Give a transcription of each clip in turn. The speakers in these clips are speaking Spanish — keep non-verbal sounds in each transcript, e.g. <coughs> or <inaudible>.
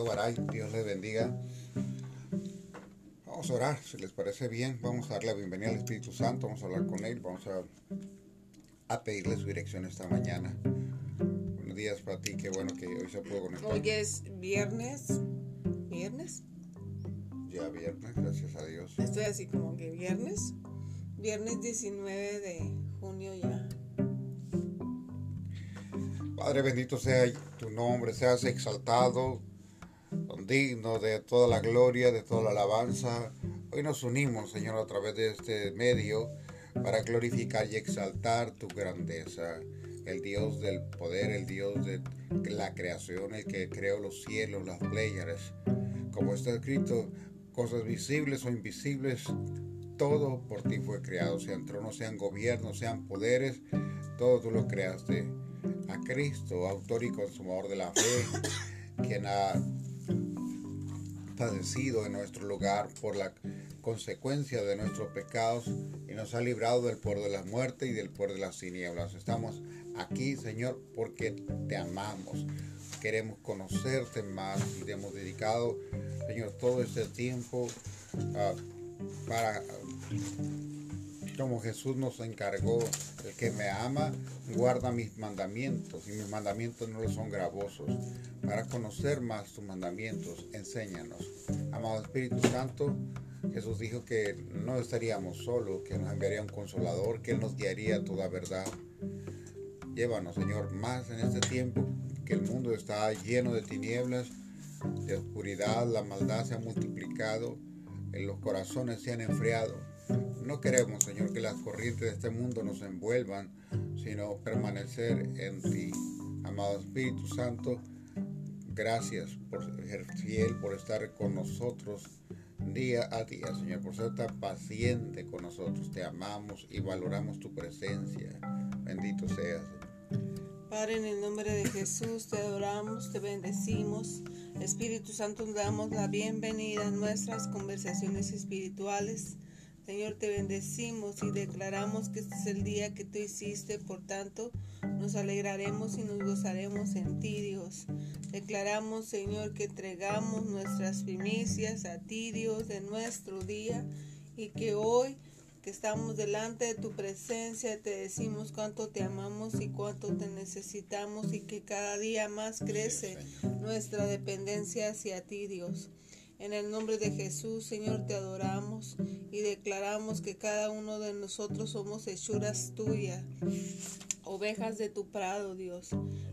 Alfredo Baray. Dios les bendiga. Vamos a orar, si les parece bien. Vamos a darle la bienvenida al Espíritu Santo. Vamos a hablar con Él. Vamos a, a pedirle su dirección esta mañana. Buenos días para ti. Qué bueno que hoy se pudo conectar. Hoy es viernes. ¿Viernes? Ya viernes, gracias a Dios. Estoy así como que viernes. Viernes 19 de junio ya. Padre bendito sea tu nombre, seas exaltado, digno de toda la gloria, de toda la alabanza. Hoy nos unimos, Señor, a través de este medio para glorificar y exaltar tu grandeza. El Dios del poder, el Dios de la creación, el que creó los cielos, las playas. Como está escrito, cosas visibles o invisibles, todo por ti fue creado, sean tronos, sean gobiernos, sean poderes, todo tú lo creaste a Cristo, autor y consumador de la fe, quien ha padecido en nuestro lugar por la consecuencia de nuestros pecados y nos ha librado del poder de la muerte y del poder de las tinieblas. Estamos aquí, Señor, porque te amamos. Queremos conocerte más y te hemos dedicado, Señor, todo este tiempo uh, para como Jesús nos encargó, el que me ama guarda mis mandamientos y mis mandamientos no son gravosos. Para conocer más tus mandamientos, enséñanos. Amado Espíritu Santo, Jesús dijo que no estaríamos solos, que nos enviaría un consolador, que Él nos guiaría toda verdad. Llévanos, Señor, más en este tiempo que el mundo está lleno de tinieblas, de oscuridad, la maldad se ha multiplicado, en los corazones se han enfriado no queremos, Señor, que las corrientes de este mundo nos envuelvan, sino permanecer en ti. Amado Espíritu Santo, gracias por ser fiel, por estar con nosotros día a día, Señor, por ser tan paciente con nosotros. Te amamos y valoramos tu presencia. Bendito seas, Padre, en el nombre de Jesús te adoramos, te bendecimos. Espíritu Santo, damos la bienvenida a nuestras conversaciones espirituales. Señor, te bendecimos y declaramos que este es el día que tú hiciste, por tanto, nos alegraremos y nos gozaremos en ti, Dios. Declaramos, Señor, que entregamos nuestras primicias a ti, Dios, de nuestro día y que hoy que estamos delante de tu presencia, te decimos cuánto te amamos y cuánto te necesitamos y que cada día más crece nuestra dependencia hacia ti, Dios. En el nombre de Jesús, Señor, te adoramos y declaramos que cada uno de nosotros somos hechuras tuyas, ovejas de tu prado, Dios.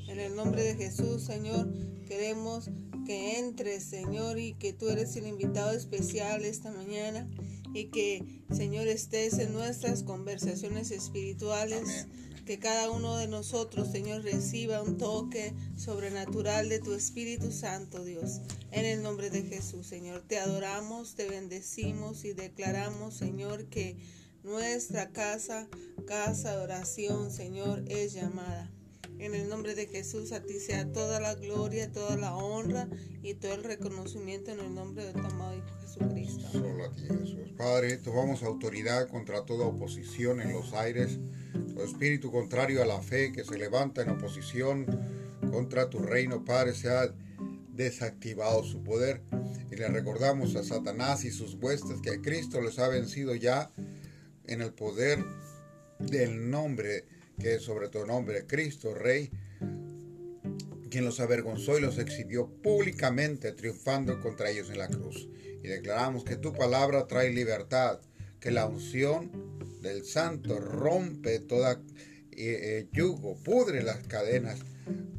En el nombre de Jesús, Señor, queremos que entres, Señor, y que tú eres el invitado especial esta mañana y que, Señor, estés en nuestras conversaciones espirituales que cada uno de nosotros, Señor, reciba un toque sobrenatural de tu Espíritu Santo, Dios. En el nombre de Jesús, Señor, te adoramos, te bendecimos y declaramos, Señor, que nuestra casa, casa de oración, Señor, es llamada. En el nombre de Jesús, a ti sea toda la gloria, toda la honra y todo el reconocimiento en el nombre de tu amado Hijo Jesucristo. Solo a ti, Jesús. Padre, tomamos autoridad contra toda oposición en los aires espíritu contrario a la fe que se levanta en oposición contra tu reino, Padre, se ha desactivado su poder. Y le recordamos a Satanás y sus huestes que Cristo les ha vencido ya en el poder del nombre que sobre tu nombre, Cristo, Rey, quien los avergonzó y los exhibió públicamente, triunfando contra ellos en la cruz. Y declaramos que tu palabra trae libertad, que la unción del santo rompe toda eh, eh, yugo, pudre las cadenas.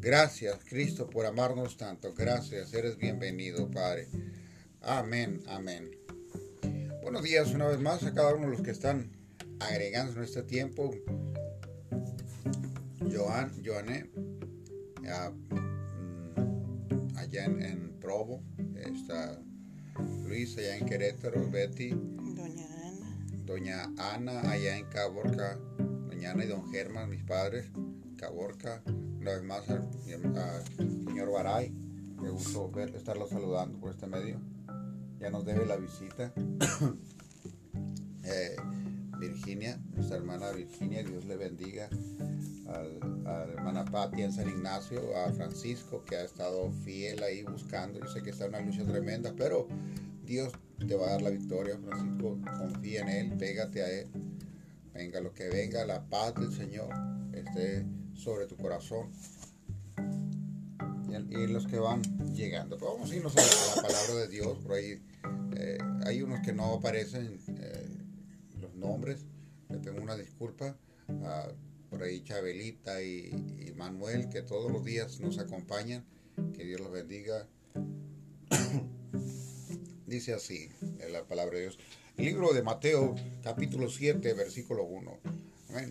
Gracias, Cristo, por amarnos tanto. Gracias, eres bienvenido, Padre. Amén, amén. Buenos días una vez más a cada uno de los que están agregando en este tiempo. Joan, Joané, mm, allá en, en Provo, está Luis allá en Querétaro, Betty, doña Ana. Allá en Caborca, doña Ana y don Germán, mis padres, Caborca, una vez más al, señor Baray, me gustó ver, estarlo saludando por este medio, ya nos debe la visita. <coughs> Eh, Virginia, nuestra hermana Virginia, Dios le bendiga. a la hermana Patia en San Ignacio, a Francisco que ha estado fiel ahí buscando. Yo sé que está en una lucha tremenda, pero Dios te va a dar la victoria, Francisco. Confía en Él, pégate a Él. Venga lo que venga, la paz del Señor esté sobre tu corazón. Y, los que van llegando. Vamos a irnos a la, palabra de Dios. Por ahí eh, hay unos que no aparecen eh, nombres. Le tengo una disculpa. Ah, por ahí Chabelita y, Manuel, que todos los días nos acompañan. Que Dios los bendiga. <coughs> Dice así en la palabra de Dios. El libro de Mateo, capítulo 7, versículo 1.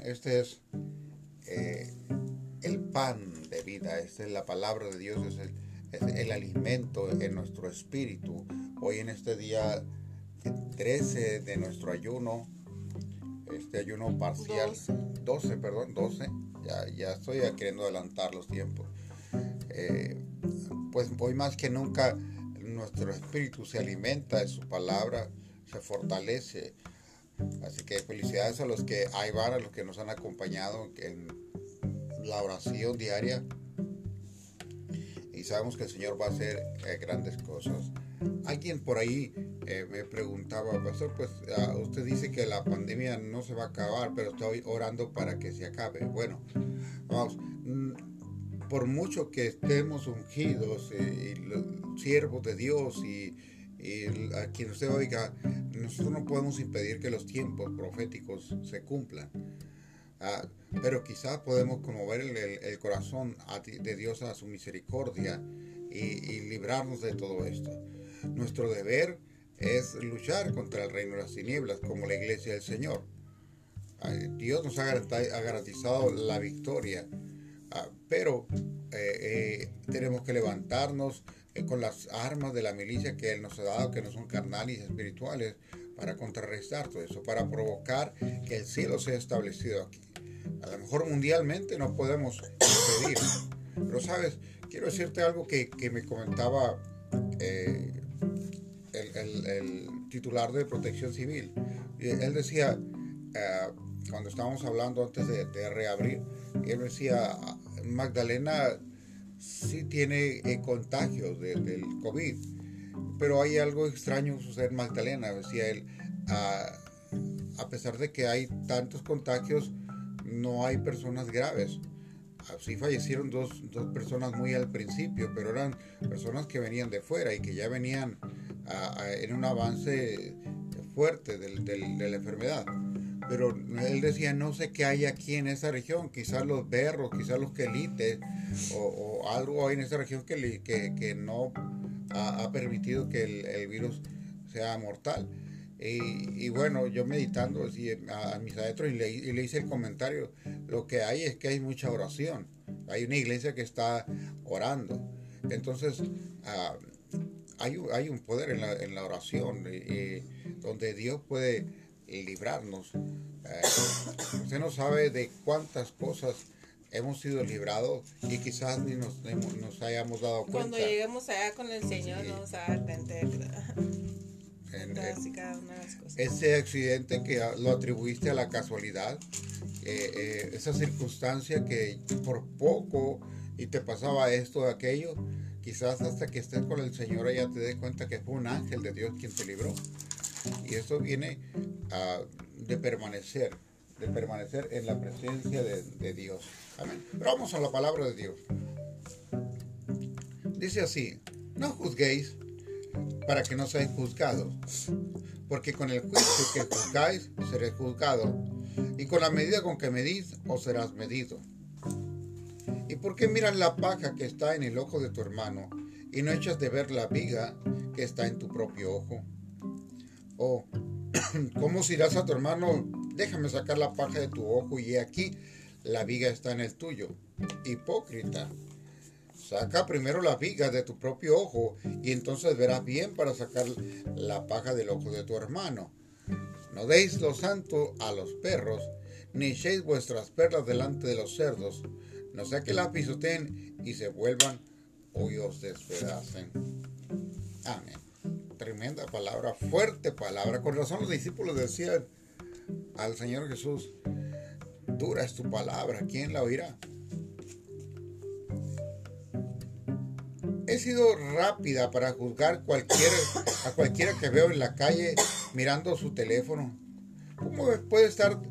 Este es eh, el pan de vida, esta es la palabra de Dios, es el, el alimento en nuestro espíritu. Hoy en este día 13 de nuestro ayuno, este ayuno parcial, 12, perdón, 12, ya, ya estoy queriendo adelantar los tiempos. Eh, pues hoy más que nunca nuestro espíritu se alimenta de su palabra, se fortalece. Así que felicidades a los que ahí van, a los que nos han acompañado en la oración diaria. Y sabemos que el Señor va a hacer eh, grandes cosas. Alguien por ahí eh, me preguntaba, pastor, pues ah, usted dice que la pandemia no se va a acabar, pero estoy orando para que se acabe. Bueno, vamos, mm, por mucho que estemos ungidos eh, y siervos de Dios y y a quien usted oiga, nosotros no podemos impedir que los tiempos proféticos se cumplan. Ah, pero quizás podemos conmover el, corazón de Dios a su misericordia y, librarnos de todo esto. Nuestro deber es luchar contra el reino de las tinieblas como la iglesia del Señor. Dios nos ha garantizado la victoria, ah, pero eh, eh, tenemos que levantarnos eh, con las armas de la milicia que Él nos ha dado, que no son carnales espirituales, para contrarrestar todo eso, para provocar que el cielo sea establecido aquí. A lo mejor mundialmente no podemos impedir, pero sabes, quiero decirte algo que, me comentaba el, titular de Protección Civil. Él decía, eh, cuando estábamos hablando antes de, reabrir, él decía, Magdalena sí tiene eh, contagios del COVID, pero hay algo extraño suceder en Magdalena, decía él. a pesar de que hay tantos contagios, no hay personas graves. Sí fallecieron dos, personas muy al principio, pero eran personas que venían de fuera y que ya venían en un avance fuerte del, de la enfermedad pero él decía, no sé qué hay aquí en esa región, quizás los berros, quizás los quelites, o, algo hay en esa región que, que, no ha, permitido que el, virus sea mortal. Y, bueno, yo meditando así a, mis adentros y le, y le, hice el comentario, lo que hay es que hay mucha oración, hay una iglesia que está orando. Entonces, ah, hay, hay, un poder en la, en la oración, donde Dios puede librarnos. Eh, usted no sabe de cuántas cosas hemos sido librados y quizás ni nos, nos hayamos dado cuenta. Cuando lleguemos allá con el Señor nos vamos a <laughs> dar cuenta Ese accidente que lo atribuiste a la casualidad, eh, eh, esa circunstancia que por poco y te pasaba esto o aquello, quizás hasta que estés con el Señor ya te des cuenta que fue un ángel de Dios quien te libró. Y eso viene de permanecer, de permanecer en la presencia de, Dios. Pero vamos a la palabra de Dios. Dice así, no juzguéis para que no seáis juzgados, porque con el juicio que juzgáis seréis juzgados, y con la medida con que medís os serás medido. ¿Y por qué miras la paja que está en el ojo de tu hermano y no echas de ver la viga que está en tu propio ojo? O, <clears throat> ¿cómo dirás a tu hermano? Déjame sacar la paja de tu ojo y aquí la viga está en el tuyo. Hipócrita. Saca primero la viga de tu propio ojo y entonces verás bien para sacar la paja del ojo de tu hermano. No deis lo santo a los perros, ni echéis vuestras perlas delante de los cerdos, no sea que las pisoteen y se vuelvan o despedacen. Amén tremenda palabra, fuerte palabra. Con razón los discípulos decían, al Señor Jesús, dura es tu palabra, ¿quién la oirá? He sido rápida para juzgar cualquier, a cualquiera que veo en la calle mirando su teléfono. ¿Cómo puede estar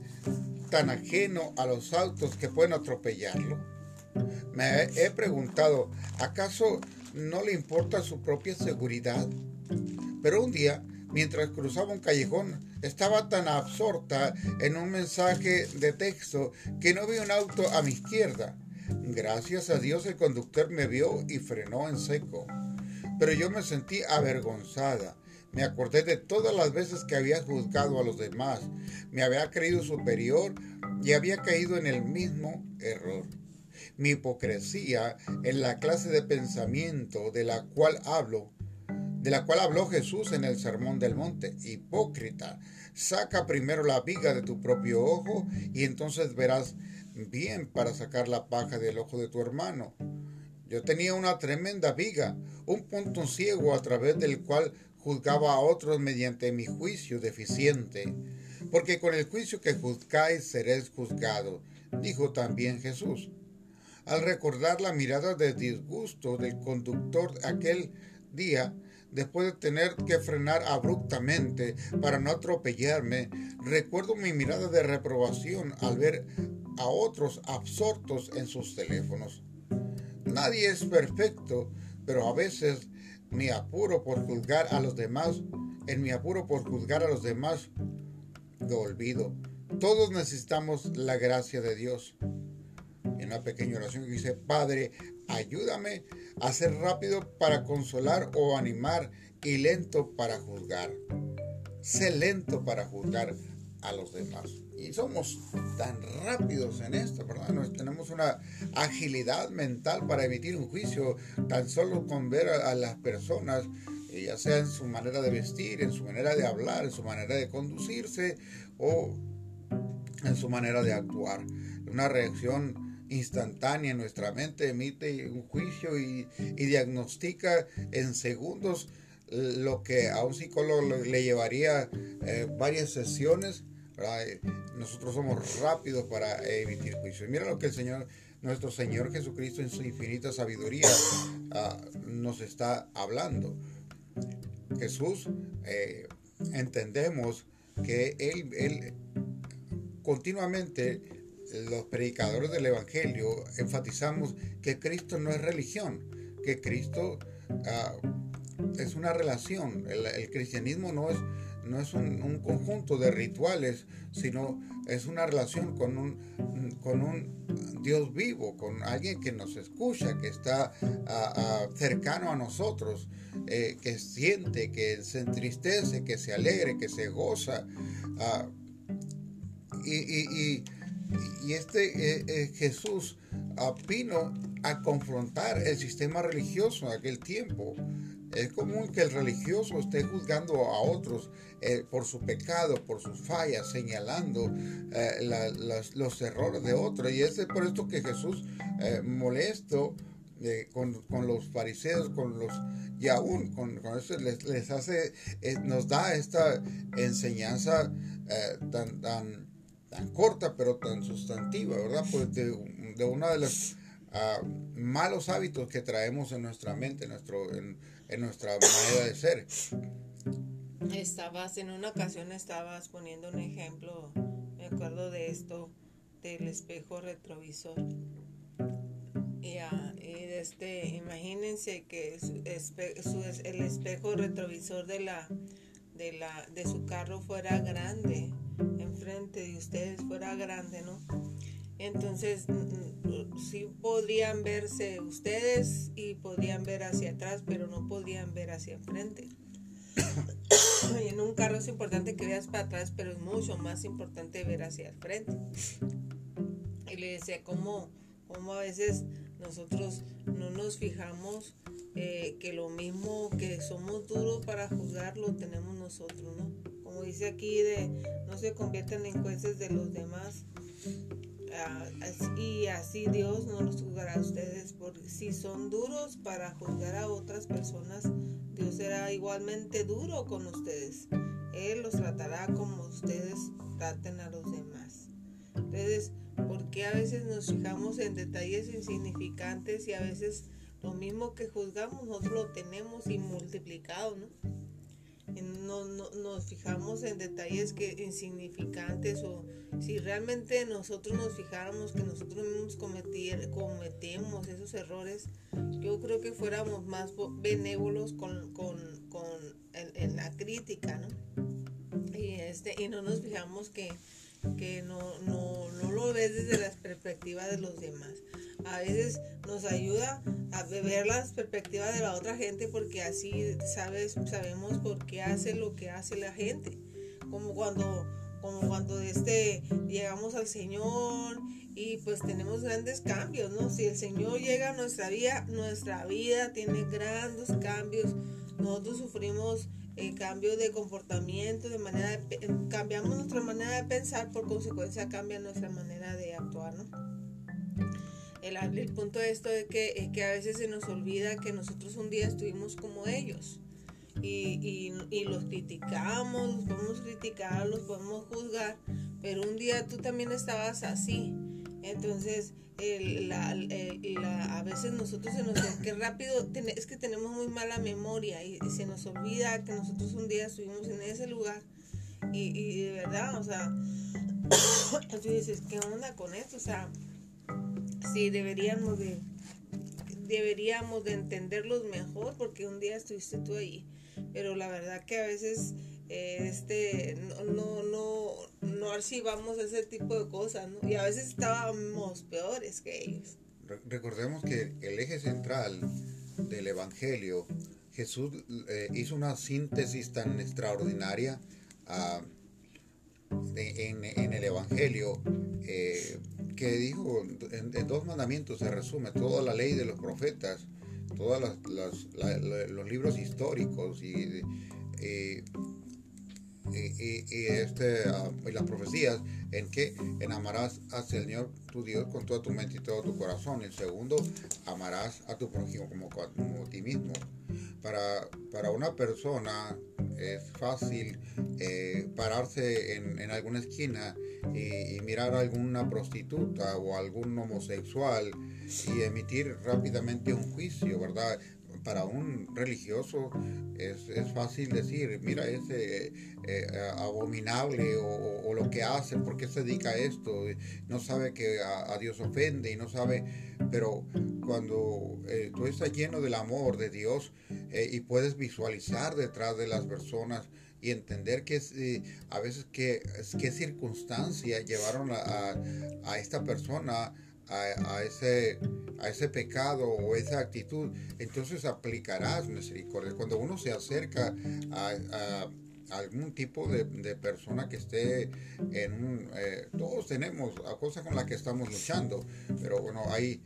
tan ajeno a los autos que pueden atropellarlo? Me he preguntado, ¿acaso no le importa su propia seguridad? Pero un día, mientras cruzaba un callejón, estaba tan absorta en un mensaje de texto que no vi un auto a mi izquierda. Gracias a Dios el conductor me vio y frenó en seco. Pero yo me sentí avergonzada. Me acordé de todas las veces que había juzgado a los demás. Me había creído superior y había caído en el mismo error. Mi hipocresía en la clase de pensamiento de la cual hablo, de la cual habló Jesús en el Sermón del Monte. Hipócrita, saca primero la viga de tu propio ojo y entonces verás bien para sacar la paja del ojo de tu hermano. Yo tenía una tremenda viga, un punto ciego a través del cual juzgaba a otros mediante mi juicio deficiente. Porque con el juicio que juzgáis seréis juzgados, dijo también Jesús. Al recordar la mirada de disgusto del conductor aquel día, después de tener que frenar abruptamente para no atropellarme, recuerdo mi mirada de reprobación al ver a otros absortos en sus teléfonos. Nadie es perfecto, pero a veces mi apuro por juzgar a los demás, en mi apuro por juzgar a los demás, lo olvido. Todos necesitamos la gracia de Dios. En una pequeña oración que dice, Padre, ayúdame a ser rápido para consolar o animar y lento para juzgar. Sé lento para juzgar a los demás. Y somos tan rápidos en esto, ¿verdad? Tenemos una agilidad mental para emitir un juicio tan solo con ver a, las personas, eh, ya sea en su manera de vestir, en su manera de hablar, en su manera de conducirse o en su manera de actuar. Una reacción instantánea nuestra mente emite un juicio y, diagnostica en segundos lo que a un psicólogo le llevaría eh, varias sesiones nosotros somos rápidos para emitir juicio. Mira lo que el Señor, nuestro Señor Jesucristo en su infinita sabiduría ah, nos está hablando. Jesús, eh, entendemos que él, él continuamente los predicadores del Evangelio enfatizamos que Cristo no es religión, que Cristo ah, es una relación. el, cristianismo no es, no es un, conjunto de rituales, sino es una relación con un, con un Dios vivo, con alguien que nos escucha, que está cercano a nosotros, eh, que siente, que se entristece, que se alegre, que se goza. Ah, y, este eh, eh, Jesús vino a confrontar el sistema religioso en aquel tiempo. Es común que el religioso esté juzgando a otros eh, por su pecado, por sus fallas, señalando los errores de otros. Y es por esto que Jesús, molesto con, los fariseos, con los, y aún con, eso les, hace, nos da esta enseñanza tan, tan, tan corta, pero tan sustantiva, ¿verdad? Pues de, de una de los ah, malos hábitos que traemos en nuestra mente, nuestro, en, en nuestra manera de ser. Estabas, en una ocasión estabas poniendo un ejemplo, me acuerdo de esto, del espejo retrovisor. Y, uh, este, imagínense que el espejo retrovisor de la, de la de su carro fuera grande, enfrente de ustedes fuera grande, ¿no? Entonces, sí podrían verse ustedes y podrían ver hacia atrás, pero no podrían ver hacia enfrente. <coughs> en un carro es importante que veas para atrás, pero es mucho más importante ver hacia el frente. Y le decía cómo, cómo a veces nosotros no nos fijamos eh, que lo mismo que somos duros para juzgar lo tenemos nosotros, ¿no? Como dice aquí, de no se conviertan en jueces de los demás y así Dios no los juzgará a ustedes, porque si son duros para juzgar a otras personas, Dios será igualmente duro con ustedes. Él los tratará como ustedes traten a los demás. Entonces, ¿por qué a veces nos fijamos en detalles insignificantes y a veces lo mismo que juzgamos nosotros lo tenemos y multiplicado, ¿no? No, no, nos fijamos en detalles que insignificantes o si realmente nosotros nos fijáramos que nosotros mismos cometer, cometemos esos errores, yo creo que fuéramos más benévolos con, con, con en, la crítica, ¿no? Y, este, y no nos fijamos que, que no, no, no lo ves desde la perspectiva de los demás a veces nos ayuda a ver las perspectivas de la otra gente porque así sabes, sabemos por qué hace lo que hace la gente. Como cuando, como cuando este, llegamos al Señor y pues tenemos grandes cambios, ¿no? Si el Señor llega a nuestra vida, nuestra vida tiene grandes cambios. Nosotros sufrimos eh, cambios de comportamiento, de manera cambiamos nuestra manera de pensar, por consecuencia cambia nuestra manera de actuar, ¿no? El, punto de esto es que, es que a veces se nos olvida que nosotros un día estuvimos como ellos. Y, y, los criticamos, los podemos criticar, los podemos juzgar, pero un día tú también estabas así. Entonces, la, a veces nosotros se nos que rápido, es que tenemos muy mala memoria y, se nos olvida que nosotros un día estuvimos en ese lugar y, y de verdad, o sea, <coughs> tú dices, ¿qué onda con esto? O sea, sí deberíamos de deberíamos de entenderlos mejor porque un día estuviste tú ahí pero la verdad que a veces eh, este no no no archivamos ese tipo de cosas ¿no? y a veces estábamos peores que ellos recordemos que el eje central del evangelio Jesús eh, hizo una síntesis tan extraordinaria ah, en, en, el evangelio eh, que dijo, en, dos mandamientos se resume toda la ley de los profetas, todos los libros históricos y, este, ah, y las profecías, en que en amarás al Señor tu Dios con toda tu mente y todo tu corazón. El segundo, amarás a tu prójimo como, a ti mismo. Para, para una persona es fácil eh, pararse en, en, alguna esquina y, mirar a alguna prostituta o algún homosexual y emitir rápidamente un juicio, ¿verdad? Para un religioso es, es fácil decir, mira ese eh, abominable o, lo que hace, por qué se dedica a esto, no sabe que a, Dios ofende y no sabe, pero cuando eh, tú estás lleno del amor de Dios eh, y puedes visualizar detrás de las personas, y entender que eh, a veces qué, qué circunstancias llevaron a, a, esta persona a, a, ese, a ese pecado o esa actitud, entonces aplicarás misericordia. Cuando uno se acerca a, algún tipo de, de, persona que esté en un... Eh, todos tenemos cosas con las que estamos luchando, pero bueno, hay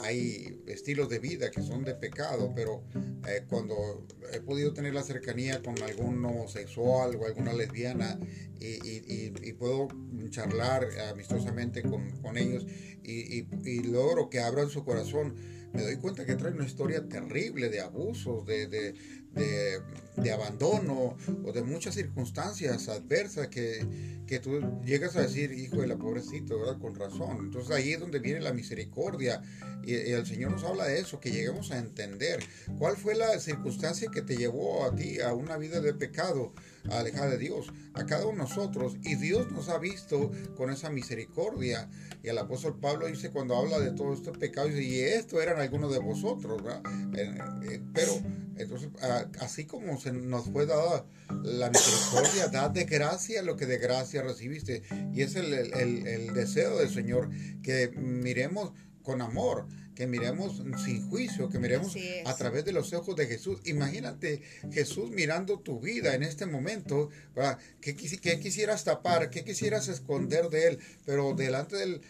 hay estilos de vida que son de pecado, pero eh, cuando he podido tener la cercanía con algún homosexual o alguna lesbiana y, puedo charlar amistosamente con, ellos y, logro que abran su corazón, me doy cuenta que trae una historia terrible de abusos, de, de, abandono o de muchas circunstancias adversas que, que tú llegas a decir, hijo de la pobrecito, ¿verdad? Con razón. Entonces ahí es donde viene la misericordia y, el Señor nos habla de eso, que lleguemos a entender cuál fue la circunstancia que te llevó a ti a una vida de pecado, alejada de Dios, a cada uno de nosotros. Y Dios nos ha visto con esa misericordia. Y el apóstol Pablo dice cuando habla de todos estos pecados, y esto eran algunos de vosotros, ¿verdad? Eh, eh, pero entonces, así como se nos fue dada la misericordia, dad de gracia lo que de gracia recibiste. Y es el deseo del Señor, que miremos con amor, que miremos sin juicio, que miremos a través de los ojos de Jesús. Imagínate Jesús mirando tu vida en este momento, ¿Qué, quisieras tapar? ¿Qué quisieras esconder de Él? Pero delante del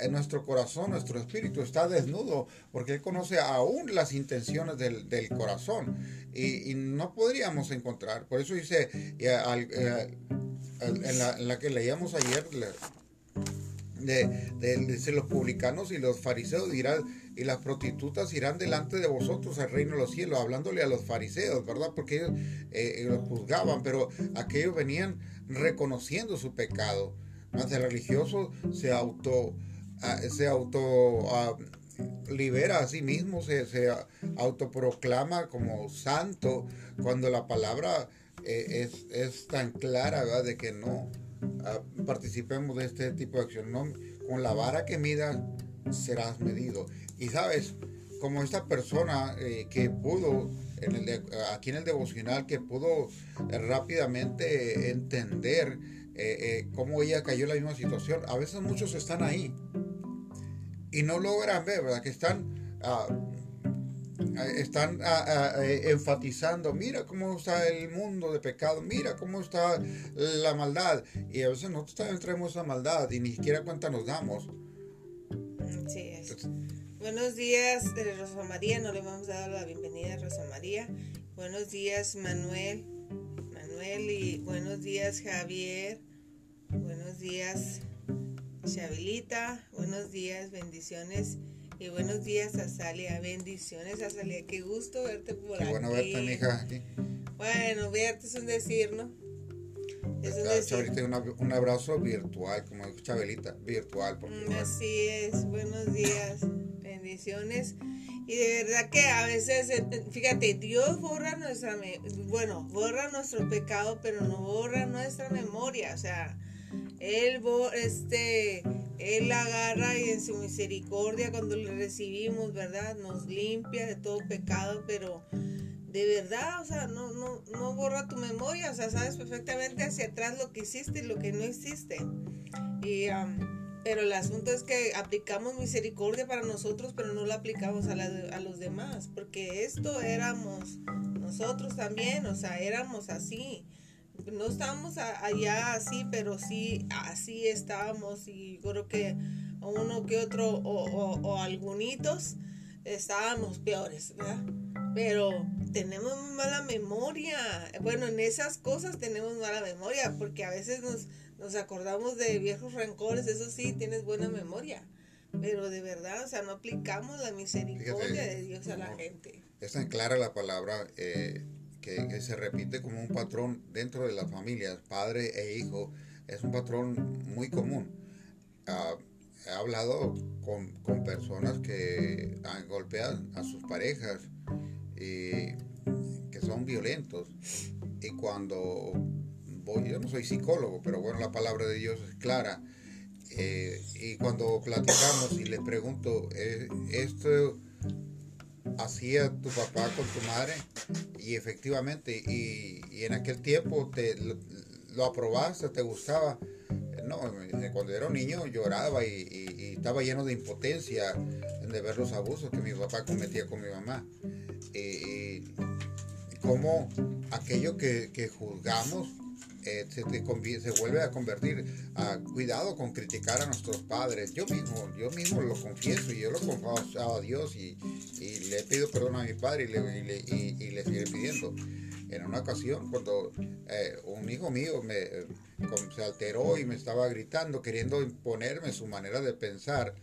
en nuestro corazón, nuestro espíritu está desnudo, porque Él conoce aún las intenciones del, corazón y, no podríamos encontrar. Por eso dice, eh, en, la, en, la, que leíamos ayer, de, los publicanos y los fariseos dirán, y las prostitutas irán delante de vosotros al reino de los cielos, hablándole a los fariseos, ¿verdad? Porque ellos eh, los juzgaban, pero aquellos venían reconociendo su pecado. Más el religioso se auto, ah, se auto ah, libera a sí mismo, se, se autoproclama como santo, cuando la palabra eh, es, es, tan clara, ¿verdad? De que no participemos de este tipo de acción. Con la vara que midas serás medido. Y sabes, como esta persona eh, que pudo, aquí en el devocional, que pudo eh, rápidamente entender eh, cómo ella cayó en la misma situación, a veces muchos están ahí y no logran ver, ¿verdad? Que están... Ah, están ah, ah, enfatizando, mira cómo está el mundo de pecado, mira cómo está la maldad. Y a veces nosotros también traemos esa maldad y ni siquiera cuenta nos damos. Es. Buenos días, eh, Rosa María. No le vamos a dar la bienvenida a Rosa María. Buenos días, Manuel. Manuel y buenos días, Javier. Buenos días, Chabelita. Buenos días, bendiciones. Y buenos días, Azalia. Bendiciones, Azalia. Qué gusto verte por Qué bueno verte, mija. Bueno, verte es un decir, ¿no? Es un decir. un abrazo virtual, como dijo Chabelita, virtual. Mm, así es. Buenos días bendiciones. Y de verdad que a veces, eh, fíjate, Dios borra nuestra, bueno, borra nuestro pecado, pero no borra nuestra memoria. O sea, Él, este, Él agarra y en su misericordia cuando le recibimos, ¿verdad? Nos limpia de todo pecado, pero de verdad, o sea, no, no, no borra tu memoria. O sea, sabes perfectamente hacia atrás lo que hiciste y lo que no hiciste. Y... Pero el asunto es que aplicamos misericordia para nosotros, pero no la aplicamos a, a los demás, porque esto éramos nosotros también, o sea, éramos así. No estábamos allá así, pero sí así estábamos y creo que uno que otro o, o, o algunitos estábamos peores, ¿verdad? Pero tenemos mala memoria. Bueno, en esas cosas tenemos mala memoria porque a veces nos nos acordamos de viejos rencores, eso sí, tienes buena memoria. Pero de verdad, o sea, no aplicamos la misericordia de Dios a la gente. Es tan clara la palabra eh, que, se repite como un patrón dentro de las familias, padre e hijo. Es un patrón muy común. Ah, he hablado con, con, personas que han golpeado a sus parejas y que son violentos. Y cuando yo no soy psicólogo, pero bueno, la palabra de Dios es clara. Eh, y cuando platicamos y le pregunto, eh, ¿esto hacía tu papá con tu madre? Y efectivamente, y, en aquel tiempo te, lo, aprobaste, te gustaba. No, cuando era un niño lloraba y, estaba lleno de impotencia de ver los abusos que mi papá cometía con mi mamá. Y, como aquello que, que juzgamos eh, se, se, vuelve a convertir a cuidado con criticar a nuestros padres. Yo mismo, yo mismo lo confieso y yo lo confieso a Dios y, le pido perdón a mi padre y le, sigue pidiendo. En una ocasión, cuando eh, un hijo mío me, eh, se alteró y me estaba gritando, queriendo imponerme su manera de pensar,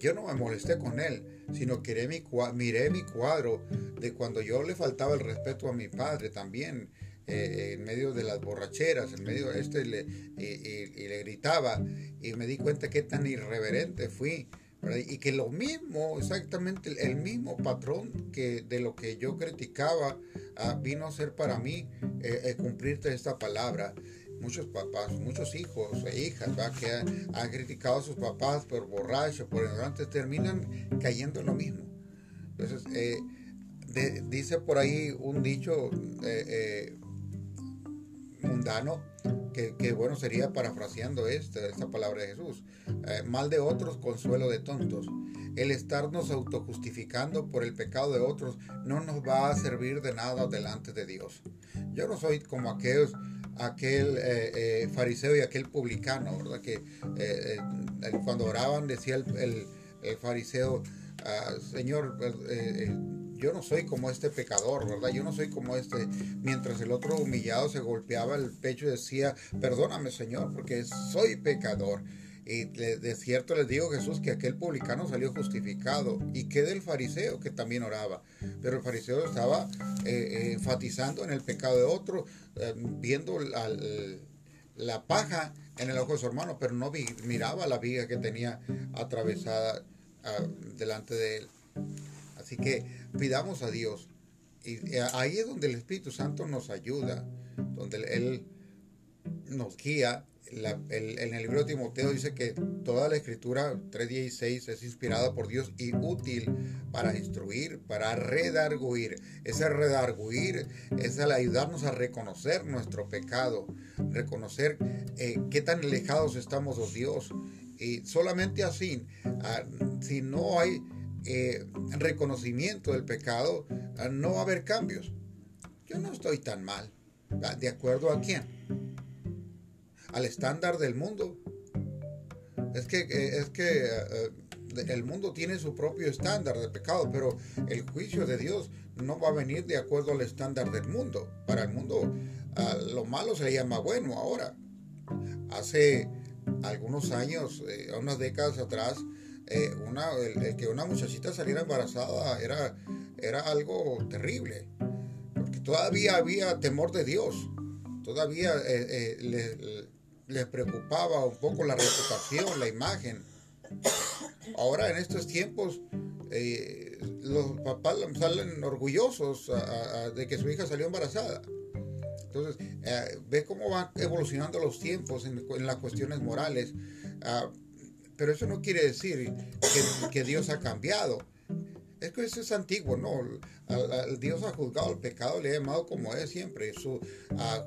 yo no me molesté con él, sino que mi, miré mi cuadro de cuando yo le faltaba el respeto a mi padre también eh, en medio de las borracheras, en medio de este, le, y, le gritaba, y me di cuenta que tan irreverente fui. Y que lo mismo, exactamente el mismo patrón que de lo que yo criticaba, ah, vino a ser para mí eh, eh, cumplirte esta palabra muchos papás, muchos hijos e hijas que han, criticado a sus papás por borrachos, por ignorantes, terminan cayendo en lo mismo. Entonces, dice por ahí un dicho, mundano, que, bueno sería parafraseando esta, palabra de Jesús. Eh, mal de otros, consuelo de tontos. El estarnos autojustificando por el pecado de otros no nos va a servir de nada delante de Dios. Yo no soy como aquel eh, eh, fariseo y aquel publicano, ¿verdad? Que cuando oraban decía el, el, fariseo, ah, Señor, yo no soy como este pecador, ¿verdad? Yo no soy como este. Mientras el otro humillado se golpeaba el pecho y decía, perdóname Señor, porque soy pecador. Y de cierto les digo, Jesús, que aquel publicano salió justificado. ¿Y qué del fariseo que también oraba? Pero el fariseo estaba eh, eh, enfatizando en el pecado de otro, eh, viendo la, paja en el ojo de su hermano, pero no miraba la viga que tenía atravesada ah, delante de él. Así que pidamos a Dios. Y ahí es donde el Espíritu Santo nos ayuda, donde Él nos guía en el libro de Timoteo dice que toda la escritura 3.16 es inspirada por Dios y útil para instruir, para redarguir. Ese redarguir es el ayudarnos a reconocer nuestro pecado, reconocer eh, qué tan alejados estamos de Dios. Y solamente así, ah, si no hay eh, reconocimiento del pecado, ah, no va a haber cambios. Yo no estoy tan mal. ¿De acuerdo a quién? al estándar del mundo. Es que, eh, es que eh, eh, el mundo tiene su propio estándar de pecado, pero el juicio de Dios no va a venir de acuerdo al estándar del mundo. Para el mundo lo malo se llama bueno ahora. Hace algunos años, unas décadas atrás, una, el, que una muchachita saliera embarazada era, era algo terrible, porque todavía había temor de Dios, todavía le, les preocupaba un poco la reputación, la imagen. Ahora en estos tiempos eh, los papás salen orgullosos de que su hija salió embarazada. Entonces, eh, ve cómo van evolucionando los tiempos en, las cuestiones morales. Ah, pero eso no quiere decir que Dios ha cambiado. Es que eso es antiguo, ¿no? Dios ha juzgado el pecado, le ha llamado como es siempre. Su,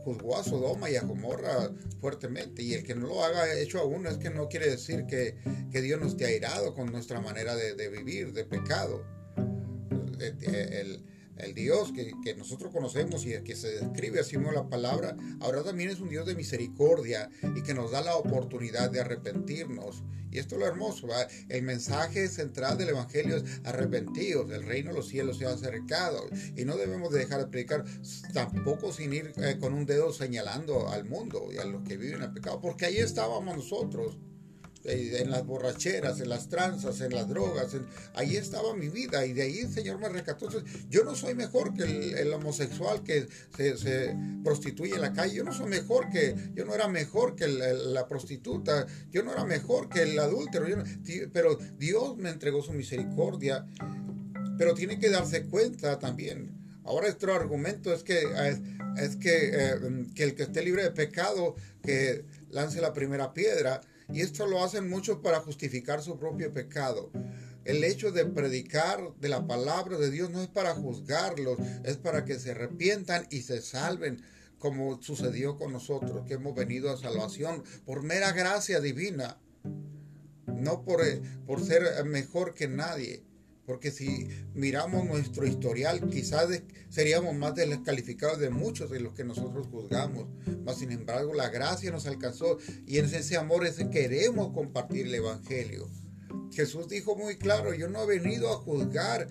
juzgó a Sodoma y a Gomorra fuertemente. Y el que no lo haga hecho aún es que no quiere decir que, Dios no esté airado con nuestra manera de, vivir, de pecado. El, el Dios que, nosotros conocemos y que se describe así como la palabra, ahora también es un Dios de misericordia y que nos da la oportunidad de arrepentirnos. Y esto es lo hermoso, el mensaje central del Evangelio es arrepentidos, el reino de los cielos se ha acercado y no debemos de dejar de predicar tampoco sin ir eh, con un dedo señalando al mundo y a los que viven en el pecado, porque ahí estábamos nosotros. Eh, en las borracheras, en las tranzas, en las drogas. ahí estaba mi vida y de ahí el Señor me rescató. yo no soy mejor que el, homosexual que se, prostituye en la calle. Yo no soy mejor que, yo no era mejor que la prostituta. Yo no era mejor que el adúltero. pero Dios me entregó su misericordia. Pero tiene que darse cuenta también. Ahora otro argumento es que, es, que, eh, que el que esté libre de pecado, que lance la primera piedra. Y esto lo hacen muchos para justificar su propio pecado. El hecho de predicar de la palabra de Dios no es para juzgarlos, es para que se arrepientan y se salven, como sucedió con nosotros, que hemos venido a salvación por mera gracia divina, no por, eh, por ser mejor que nadie. Porque si miramos nuestro historial, quizás seríamos más descalificados de muchos de los que nosotros juzgamos. Mas, sin embargo, la gracia nos alcanzó y en ese amor ese queremos compartir el Evangelio. Jesús dijo muy claro, yo no he venido a juzgar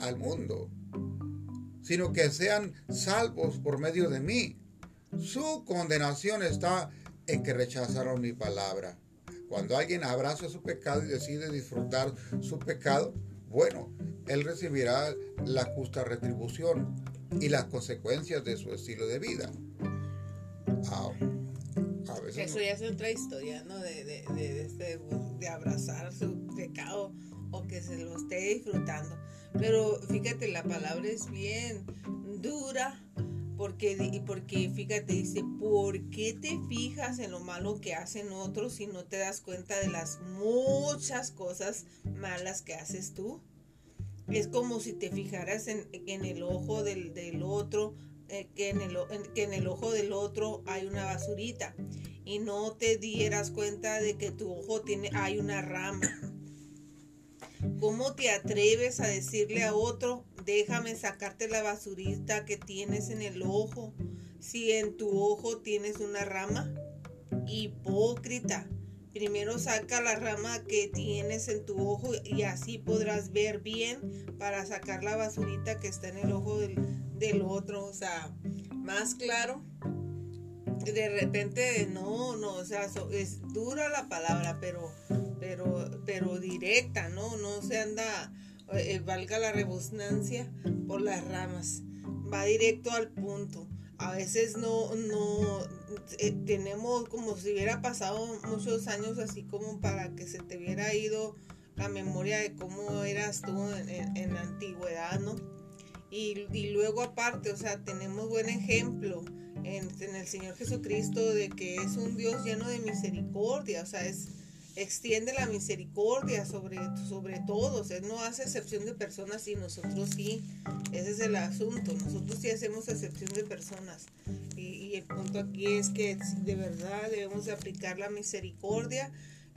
al mundo, sino que sean salvos por medio de mí. Su condenación está en que rechazaron mi palabra. Cuando alguien abraza su pecado y decide disfrutar su pecado, bueno, él recibirá la justa retribución y las consecuencias de su estilo de vida. Ah, Eso ya es otra historia, ¿no? De, este, de, abrazar su pecado o que se lo esté disfrutando. Pero fíjate, la palabra es bien dura. Porque, porque fíjate, dice, ¿por qué te fijas en lo malo que hacen otros y no te das cuenta de las muchas cosas malas que haces tú? Es como si te fijaras en, el ojo del, otro, eh, que, en el, que en el ojo del otro hay una basurita y no te dieras cuenta de que tu ojo tiene, hay una rama. ¿Cómo te atreves a decirle a otro, déjame sacarte la basurita que tienes en el ojo, si en tu ojo tienes una rama? Hipócrita. Primero saca la rama que tienes en tu ojo y así podrás ver bien para sacar la basurita que está en el ojo del, otro. O sea, más claro. de repente no, no, o sea, es dura la palabra, pero, pero, pero directa, ¿no? No se anda, eh, valga la rebusnancia, por las ramas. Va directo al punto. A veces no, no, eh, tenemos como si hubiera pasado muchos años así como para que se te hubiera ido la memoria de cómo eras tú en, la antigüedad, ¿no? Y, y, luego aparte, o sea, tenemos buen ejemplo en, el Señor Jesucristo de que es un Dios lleno de misericordia, o sea, es extiende la misericordia sobre, sobre todos. Él no hace excepción de personas y nosotros sí. Ese es el asunto. Nosotros sí hacemos excepción de personas. Y, el punto aquí es que de verdad debemos de aplicar la misericordia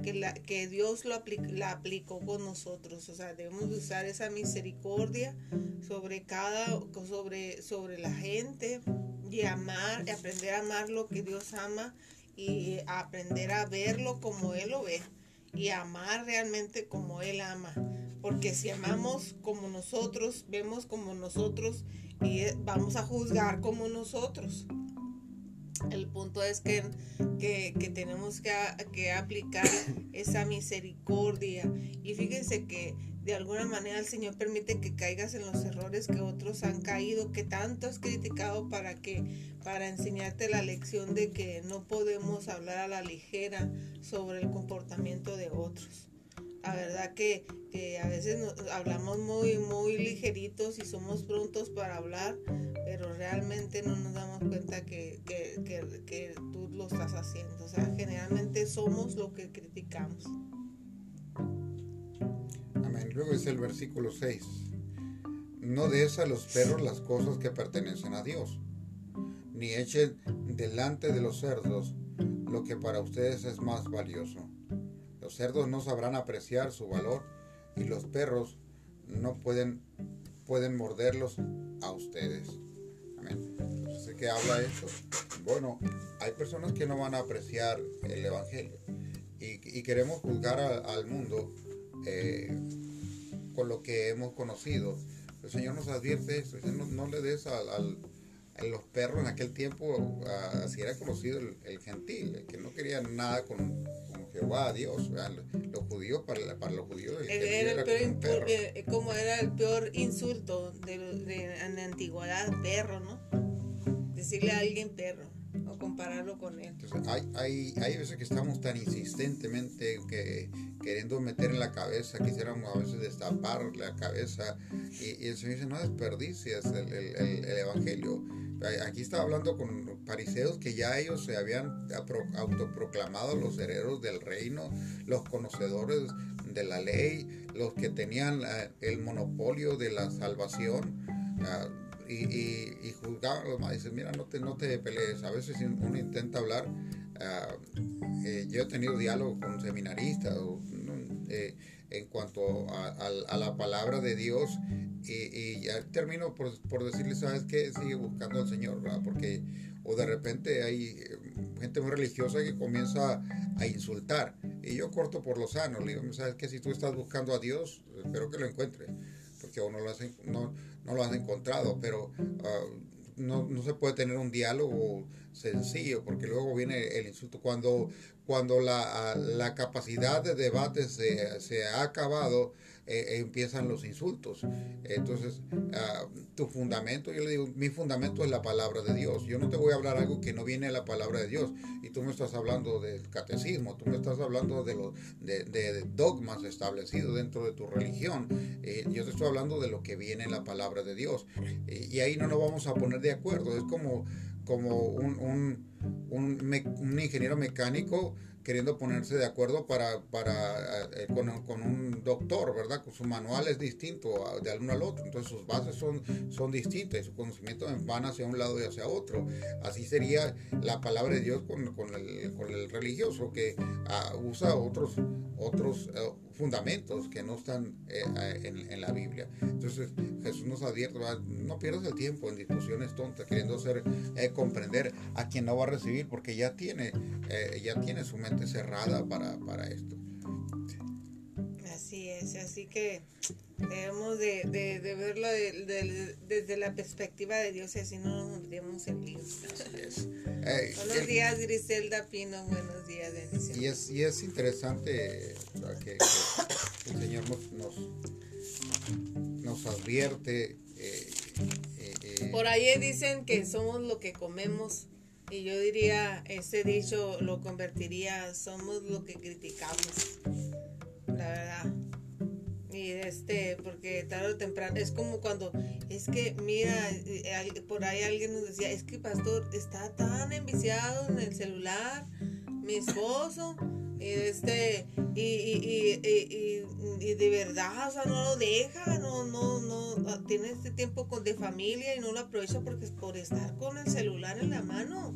que, la, que Dios lo la aplicó con nosotros. O sea, debemos de usar esa misericordia sobre cada, sobre, sobre la gente y amar, aprender a amar lo que Dios ama y aprender a verlo como Él lo ve y amar realmente como Él ama. Porque si amamos como nosotros, vemos como nosotros y vamos a juzgar como nosotros. El punto es que, que, tenemos que, que, aplicar esa misericordia. Y fíjense que de alguna manera el Señor permite que caigas en los errores que otros han caído, que tanto has criticado para que para enseñarte la lección de que no podemos hablar a la ligera sobre el comportamiento de otros. La verdad que, a veces hablamos muy, muy ligeritos y somos prontos para hablar, pero realmente no nos damos cuenta que, que tú lo estás haciendo. O sea, generalmente somos lo que criticamos. Luego dice el versículo 6, no des a los perros las cosas que pertenecen a Dios, ni echen delante de los cerdos lo que para ustedes es más valioso. Los cerdos no sabrán apreciar su valor y los perros no pueden, pueden morderlos a ustedes. Amén. ¿De qué habla esto? Bueno, hay personas que no van a apreciar el Evangelio y, queremos juzgar al mundo eh, con lo que hemos conocido. El Señor nos advierte esto, no, le des al, a los perros en aquel tiempo, así era conocido el, gentil, el que no quería nada con, Jehová, Dios, los judíos, para, para los judíos. era, el peor, como era el peor insulto de, de, la antigüedad, perro, ¿no? Decirle a alguien perro o compararlo con él. hay, hay, hay veces que estamos tan insistentemente que queriendo meter en la cabeza, quisiéramos a veces destapar la cabeza y, el Señor dice, no desperdicies el, el, el, Evangelio. Aquí estaba hablando con fariseos que ya ellos se habían autoproclamado los herederos del reino, los conocedores de la ley, los que tenían el monopolio de la salvación. Y, y, y juzgaban a los demás. Dicen, mira, no te, no te pelees. A veces uno intenta hablar. Eh, yo he tenido diálogo con seminaristas eh, en cuanto a, la palabra de Dios y, ya termino por, por decirles, ¿sabes qué? Sigue buscando al Señor, ¿verdad? Porque o de repente hay eh, gente muy religiosa que comienza a insultar y yo corto por lo sano, le digo, ¿sabes qué? Si tú estás buscando a Dios, espero que lo encuentres, porque aún no lo has, no, no lo has encontrado, pero... Ah, no, no, se puede tener un diálogo sencillo, porque luego viene el insulto. Cuando, cuando la, la capacidad de debate se, se ha acabado, eh, empiezan los insultos. Entonces, ah, tu fundamento, yo le digo, mi fundamento es la palabra de Dios. Yo no te voy a hablar algo que no viene de la palabra de Dios. Y tú me estás hablando del catecismo, tú me estás hablando de, los, dogmas establecidos dentro de tu religión. Eh, yo te estoy hablando de lo que viene en la palabra de Dios. Y ahí no nos vamos a poner de acuerdo. Es como, un ingeniero mecánico queriendo ponerse de acuerdo para, para eh, con, con, un doctor, ¿verdad? Su manual es distinto de uno al otro, entonces sus bases son, son distintas, su conocimiento van hacia un lado y hacia otro. Así sería la palabra de Dios con, con, el, con el, religioso que ah, usa otros, otros eh, fundamentos que no están eh, en, en, la Biblia. Entonces Jesús nos advierte, no pierdas el tiempo en discusiones tontas, queriendo hacer comprender a quien no va a recibir, porque ya tiene, ya tiene su mente cerrada para, para esto. Así es, así que debemos de, de, verlo desde la perspectiva de Dios, así no, el libro. Eh, buenos días, Griselda Pino. Buenos días, bendiciones. Y es, y es interesante que, el Señor nos, nos, advierte. Eh, eh, Por ahí dicen que somos lo que comemos. Y yo diría, ese dicho lo convertiría, somos lo que criticamos. La verdad este, porque tarde o temprano, es como cuando, es que mira, eh, por ahí alguien nos decía, es que pastor está tan enviciado en el celular, mi esposo, y este, y, y, y, y, de verdad, o sea, no lo deja, no, no, no, tiene este tiempo con, de familia y no lo aprovecha porque es por estar con el celular en la mano.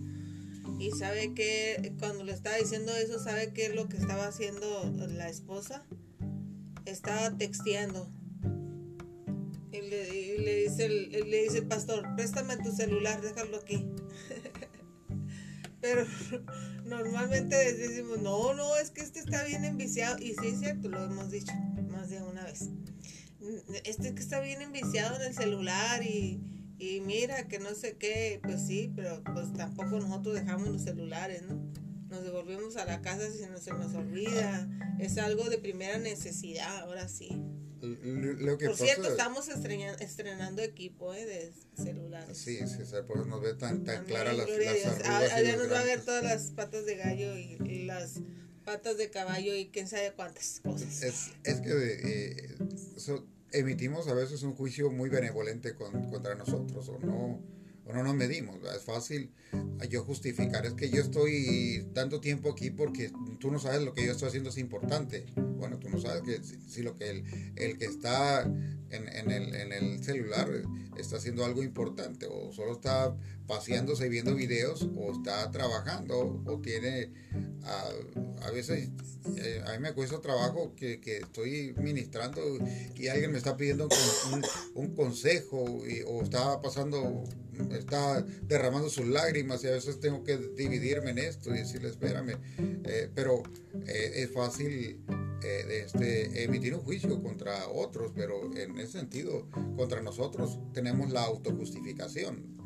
Y sabe que cuando le estaba diciendo eso, sabe qué es lo que estaba haciendo la esposa estaba texteando. Y le, dice el, le dice el pastor, préstame tu celular, déjalo aquí. <laughs> Pero normalmente decimos, no, no, es que este está bien enviciado. Y sí es cierto, lo hemos dicho más de una vez. Este que está bien enviciado en el celular y, y mira que no sé qué, pues sí, pero pues tampoco nosotros dejamos los celulares, ¿no? Nos devolvemos a la casa si se nos olvida. Es algo de primera necesidad, ahora sí. Por cierto, estamos estrenando equipo eh, de celulares. Sí, sí, por eso nos ve tan, tan claras las, las Allá nos va a ver todas las patas de gallo y, las patas de caballo y quién sabe cuántas cosas. Es, es que eh, emitimos a veces un juicio muy benevolente contra nosotros o no no nos medimos. Es fácil yo justificar. Es que yo estoy tanto tiempo aquí porque tú no sabes lo que yo estoy haciendo es importante. Bueno, tú no sabes que si, lo que el, el que está en, en, el, en, el, celular está haciendo algo importante o solo está paseándose y viendo videos o está trabajando o tiene a, a veces eh, a mí me cuesta trabajo que, estoy ministrando y alguien me está pidiendo un, un, consejo o está pasando está derramando sus lágrimas y a veces tengo que dividirme en esto y decirle espérame eh, pero eh, es fácil este, emitir un juicio contra otros, pero en ese sentido, contra nosotros tenemos la autojustificación.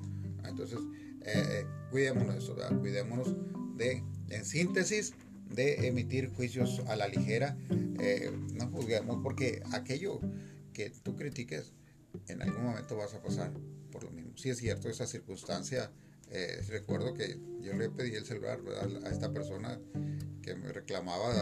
Entonces, eh, eh cuidémonos de eso, cuidémonos de, en síntesis, de emitir juicios a la ligera. Eh, no juzguemos porque aquello que tú critiques, en algún momento vas a pasar por lo mismo. Si es cierto, esa circunstancia, recuerdo que yo le pedí el celular a esta persona que me reclamaba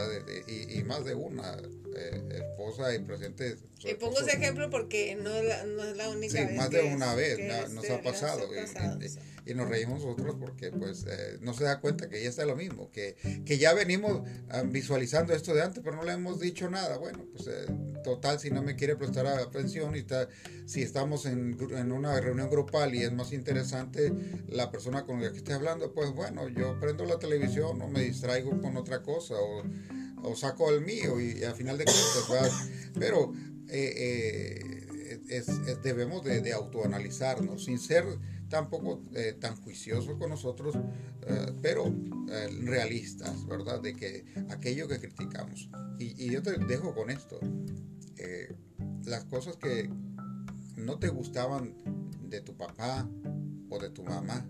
y, y, más de una eh, esposa y presente. Y pongo ese ejemplo porque no no es la única sí, más de una vez nos ha pasado. y, nos reímos nosotros porque pues eh, no se da cuenta que ya está lo mismo, que, que ya venimos ah, visualizando esto de antes, pero no le hemos dicho nada. Bueno, pues eh, total, si no me quiere prestar atención y está, si estamos en, en una reunión grupal y es más interesante la persona con la que esté hablando, pues bueno, yo prendo la televisión o me distraigo con otra cosa o, saco el mío y, al final de cuentas, pero eh, eh, debemos de, autoanalizarnos sin ser tampoco eh, tan juiciosos con nosotros, pero realistas, ¿verdad? De que aquello que criticamos. Y, y yo te dejo con esto. las cosas que no te gustaban de tu papá o de tu mamá,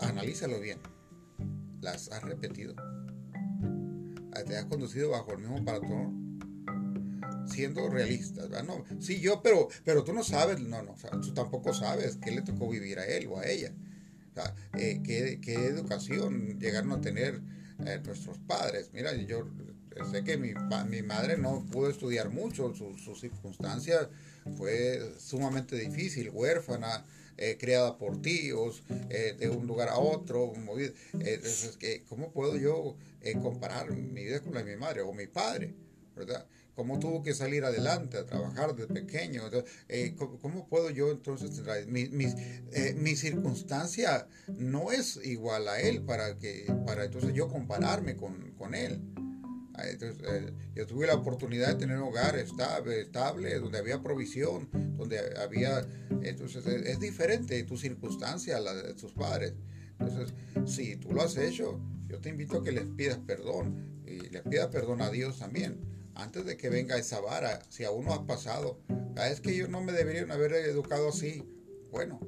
analízalo bien. ¿Las has repetido? ¿Te has conducido bajo el mismo patrón? Siendo realistas, No, sí, yo, pero, pero tú no sabes, no, no, tú tampoco sabes qué le tocó vivir a él o a ella. Eh, qué, qué, educación llegaron a tener eh, nuestros padres. Mira, yo sé que mi, mi madre no pudo estudiar mucho, su, su circunstancia fue sumamente difícil, huérfana, eh, creada por tíos, eh, de un lugar a otro. Eh, ¿Cómo puedo yo comparar mi vida con la de mi madre o mi padre? ¿Verdad? ¿Cómo tuvo que salir adelante a trabajar de pequeño? ¿cómo, puedo yo entonces, mi, mi, circunstancia no es igual a él para que, para entonces yo compararme con, con él? Entonces, eh, yo tuve la oportunidad de tener un hogar estable, estable, donde había provisión, donde había... Entonces, es, diferente tu circunstancia a la de tus padres. Entonces, si tú lo has hecho, yo te invito a que les pidas perdón y les pidas perdón a Dios también. Antes de que venga esa vara, si aún no ha pasado, ah, es que ellos no me deberían haber educado así. Bueno,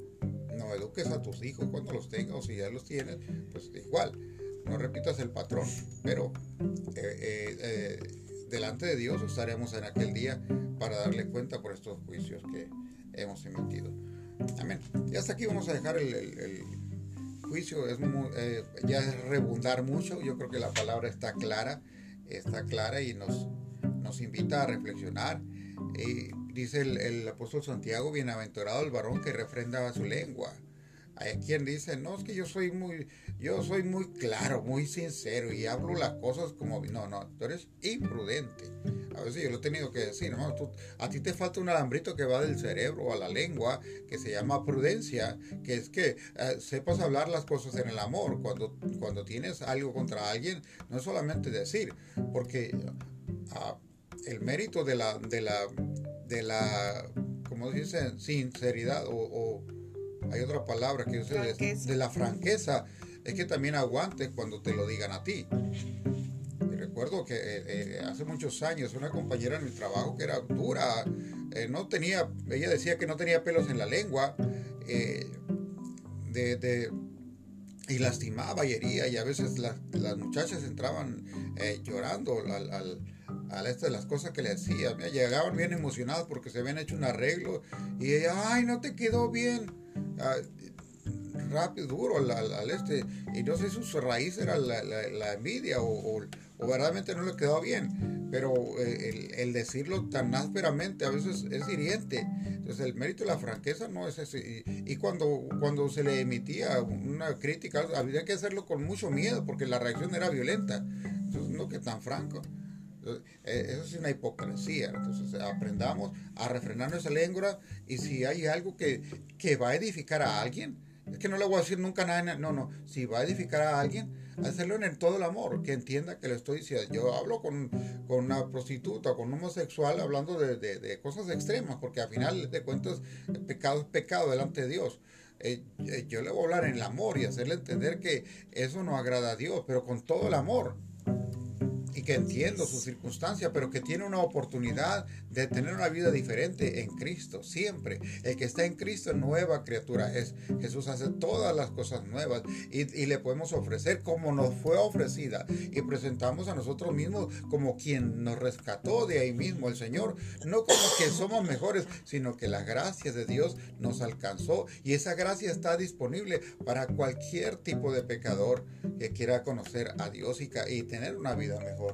no eduques a tus hijos cuando los tengas o si ya los tienes, pues igual, no repitas el patrón, pero eh, eh, eh, delante de Dios estaremos en aquel día para darle cuenta por estos juicios que hemos emitido. Amén. Y hasta aquí vamos a dejar el, juicio, ya es rebundar mucho, yo creo que la palabra está clara, está clara y nos, nos invita a reflexionar. Y dice el, apóstol Santiago, bienaventurado el varón que refrenda su lengua. Hay quien dice, no, es que yo soy muy, yo soy muy claro, muy sincero y hablo las cosas como, no, no, tú eres imprudente. A veces yo lo he tenido que decir, no, a ti te falta un alambrito que va del cerebro a la lengua, que se llama prudencia, que es que eh, sepas hablar las cosas en el amor. Cuando, cuando tienes algo contra alguien, no es solamente decir, porque ah, el mérito de la, de la, de la, como dicen, sinceridad o, hay otra palabra que yo de, de, la franqueza, es que también aguantes cuando te lo digan a ti. Y recuerdo que eh, eh, hace muchos años una compañera en mi trabajo que era dura, eh, no tenía, ella decía que no tenía pelos en la lengua, de, y lastimaba y hería, y a veces las muchachas entraban llorando al a de las cosas que le hacía. Llegaban bien emocionados porque se habían hecho un arreglo y ella, ay, no te quedó bien. Ah, rápido, duro al, este. Y no sé si su raíz era la, envidia o, o, verdaderamente no le quedó bien. Pero eh, el, decirlo tan ásperamente a veces es hiriente. Entonces el mérito de la franqueza no es ese. Y, cuando, cuando se le emitía una crítica, había que hacerlo con mucho miedo porque la reacción era violenta. Entonces no que tan franco. Eh, eso es una hipocresía. Entonces, aprendamos a refrenar nuestra lengua y si hay algo que, que va a edificar a alguien, es que no le voy a decir nunca nada, no, no, si va a edificar a alguien, hacerlo en todo el amor, que entienda que le estoy diciendo. Yo hablo con, con una prostituta, con un homosexual, hablando de, de, cosas extremas, porque al final de cuentas, el pecado es pecado delante de Dios. Eh, eh, yo le voy a hablar en el amor y hacerle entender que eso no agrada a Dios, pero con todo el amor y que entiendo su circunstancia, pero que tiene una oportunidad de tener una vida diferente en Cristo, siempre. El que está en Cristo es nueva criatura es. Jesús hace todas las cosas nuevas y, y le podemos ofrecer como nos fue ofrecida y presentamos a nosotros mismos como quien nos rescató de ahí mismo, el Señor, no como que somos mejores, sino que la gracia de Dios nos alcanzó y esa gracia está disponible para cualquier tipo de pecador que quiera conocer a Dios y, y tener una vida mejor.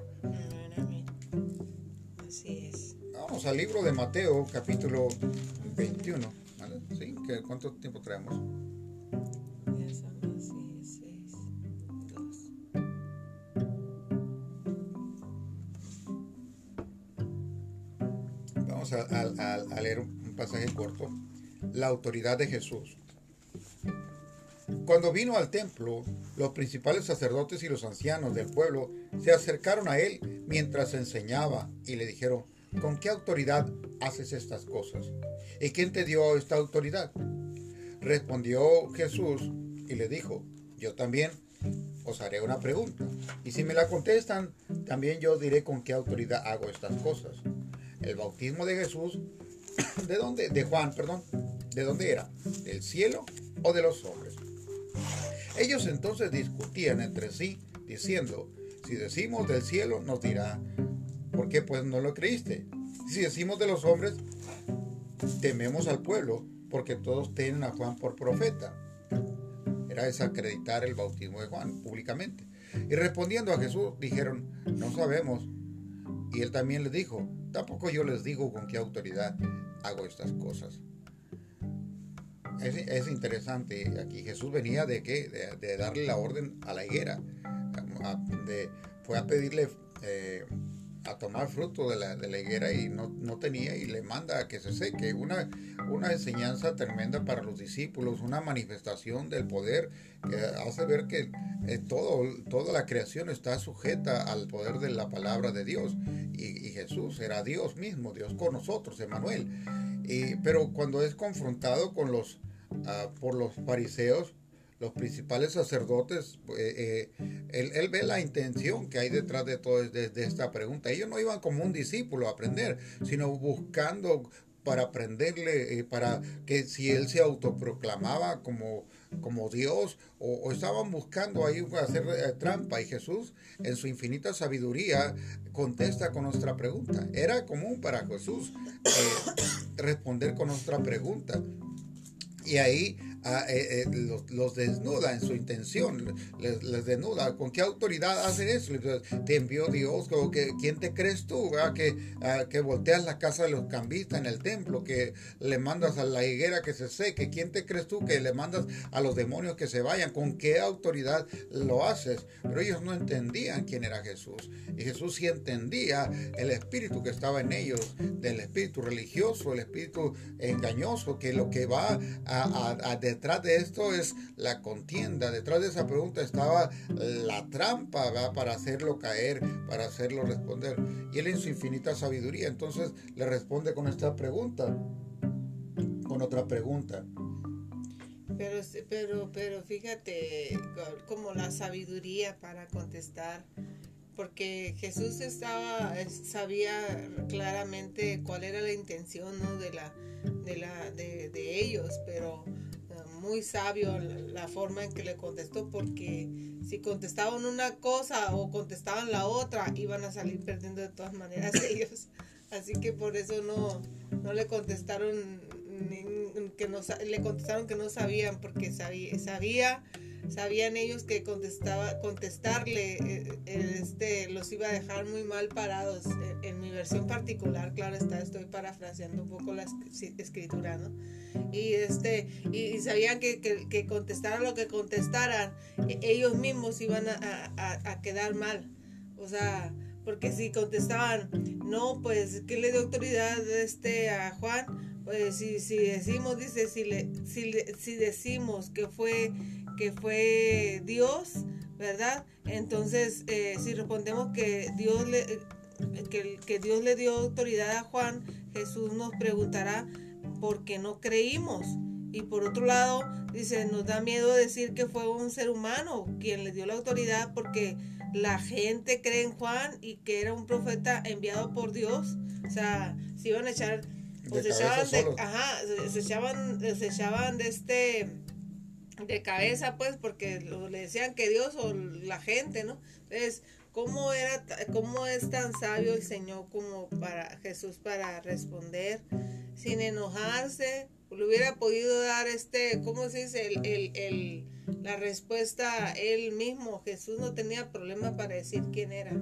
Así es. Vamos al libro de Mateo, capítulo 21. ¿Sí? ¿Cuánto tiempo traemos? Vamos a leer un pasaje corto. La autoridad de Jesús. Cuando vino al templo, los principales sacerdotes y los ancianos del pueblo se acercaron a él mientras enseñaba y le dijeron, ¿con qué autoridad haces estas cosas? ¿Y quién te dio esta autoridad? Respondió Jesús y le dijo, yo también os haré una pregunta. Y si me la contestan, también yo diré con qué autoridad hago estas cosas. El bautismo de Jesús, <coughs> ¿de dónde? De Juan, perdón. ¿De dónde era? ¿Del cielo o de los hombres? Ellos entonces discutían entre sí, diciendo, si decimos del cielo, nos dirá, ¿por qué pues no lo creíste? Si decimos de los hombres, tememos al pueblo, porque todos tienen a Juan por profeta. Era desacreditar el bautismo de Juan públicamente. Y respondiendo a Jesús, dijeron, no sabemos. Y él también les dijo, tampoco yo les digo con qué autoridad hago estas cosas es, interesante. Aquí Jesús venía de qué? De, darle la orden a la higuera. de, fue a pedirle eh, a tomar fruto de la, de la higuera y no, no, tenía y le manda a que se seque. Una, una enseñanza tremenda para los discípulos, una manifestación del poder que hace ver que eh, todo, toda la creación está sujeta al poder de la palabra de Dios. Y, Jesús era Dios mismo, Dios con nosotros, Emanuel. Y, pero cuando es confrontado con los por los fariseos, los principales sacerdotes, eh, eh, él, ve la intención que hay detrás de toda de, esta pregunta. Ellos no iban como un discípulo a aprender, sino buscando para aprenderle, eh, para que si él se autoproclamaba como, como Dios o, estaban buscando ahí hacer eh, trampa y Jesús en su infinita sabiduría contesta con nuestra pregunta. Era común para Jesús <coughs> responder con nuestra pregunta. Y ahí eh, eh, los, desnuda en su intención, les, desnuda. ¿Con qué autoridad hacen eso? Te envió Dios, que, ¿quién te crees tú? Que, ah, que volteas la casa de los cambistas en el templo, que le mandas a la higuera que se seque. ¿Quién te crees tú que le mandas a los demonios que se vayan? ¿Con qué autoridad lo haces? Pero ellos no entendían quién era Jesús. Y Jesús sí entendía el espíritu que estaba en ellos, del espíritu religioso, el espíritu engañoso, que lo que va a, a, detrás de esto es la contienda, detrás de esa pregunta estaba la trampa para hacerlo caer, para hacerlo responder. Y él en su infinita sabiduría entonces le responde con esta pregunta, con otra pregunta. Pero, pero, pero fíjate como la sabiduría para contestar, porque Jesús estaba, sabía claramente cuál era la intención de, la, de, la, de, de ellos, pero muy sabio la forma en que le contestó porque si contestaban una cosa o contestaban la otra iban a salir perdiendo de todas maneras <laughs> ellos. Así que por eso no no le contestaron que no le contestaron que no sabían porque sabía, sabía sabían ellos que contestaba, contestarle eh, eh, este, los iba a dejar muy mal parados. En, mi versión particular, claro está, estoy parafraseando un poco la escritura, ¿no? Y, este, y, sabían que, que, contestaran lo que contestaran, e, ellos mismos iban a, a, quedar mal. O sea, porque si contestaban, no, pues, ¿qué le dio autoridad este, a Juan? Pues si, si decimos, dice, si, le, si, si decimos que fue que fue Dios, ¿verdad? Entonces, eh, si respondemos que Dios le, que, que Dios le dio autoridad a Juan, Jesús nos preguntará por qué no creímos. Y por otro lado, dice, nos da miedo decir que fue un ser humano quien le dio la autoridad porque la gente cree en Juan y que era un profeta enviado por Dios. O sea, si iban a echar, pues se echaban de, ajá, se echaban, se echaban de este de cabeza, pues, porque le decían que Dios o la gente, ¿no? Entonces, ¿cómo, era, ¿cómo es tan sabio el Señor como para Jesús para responder sin enojarse? Le hubiera podido dar este, ¿cómo se dice? El, el, el, la respuesta él mismo. Jesús no tenía problema para decir quién era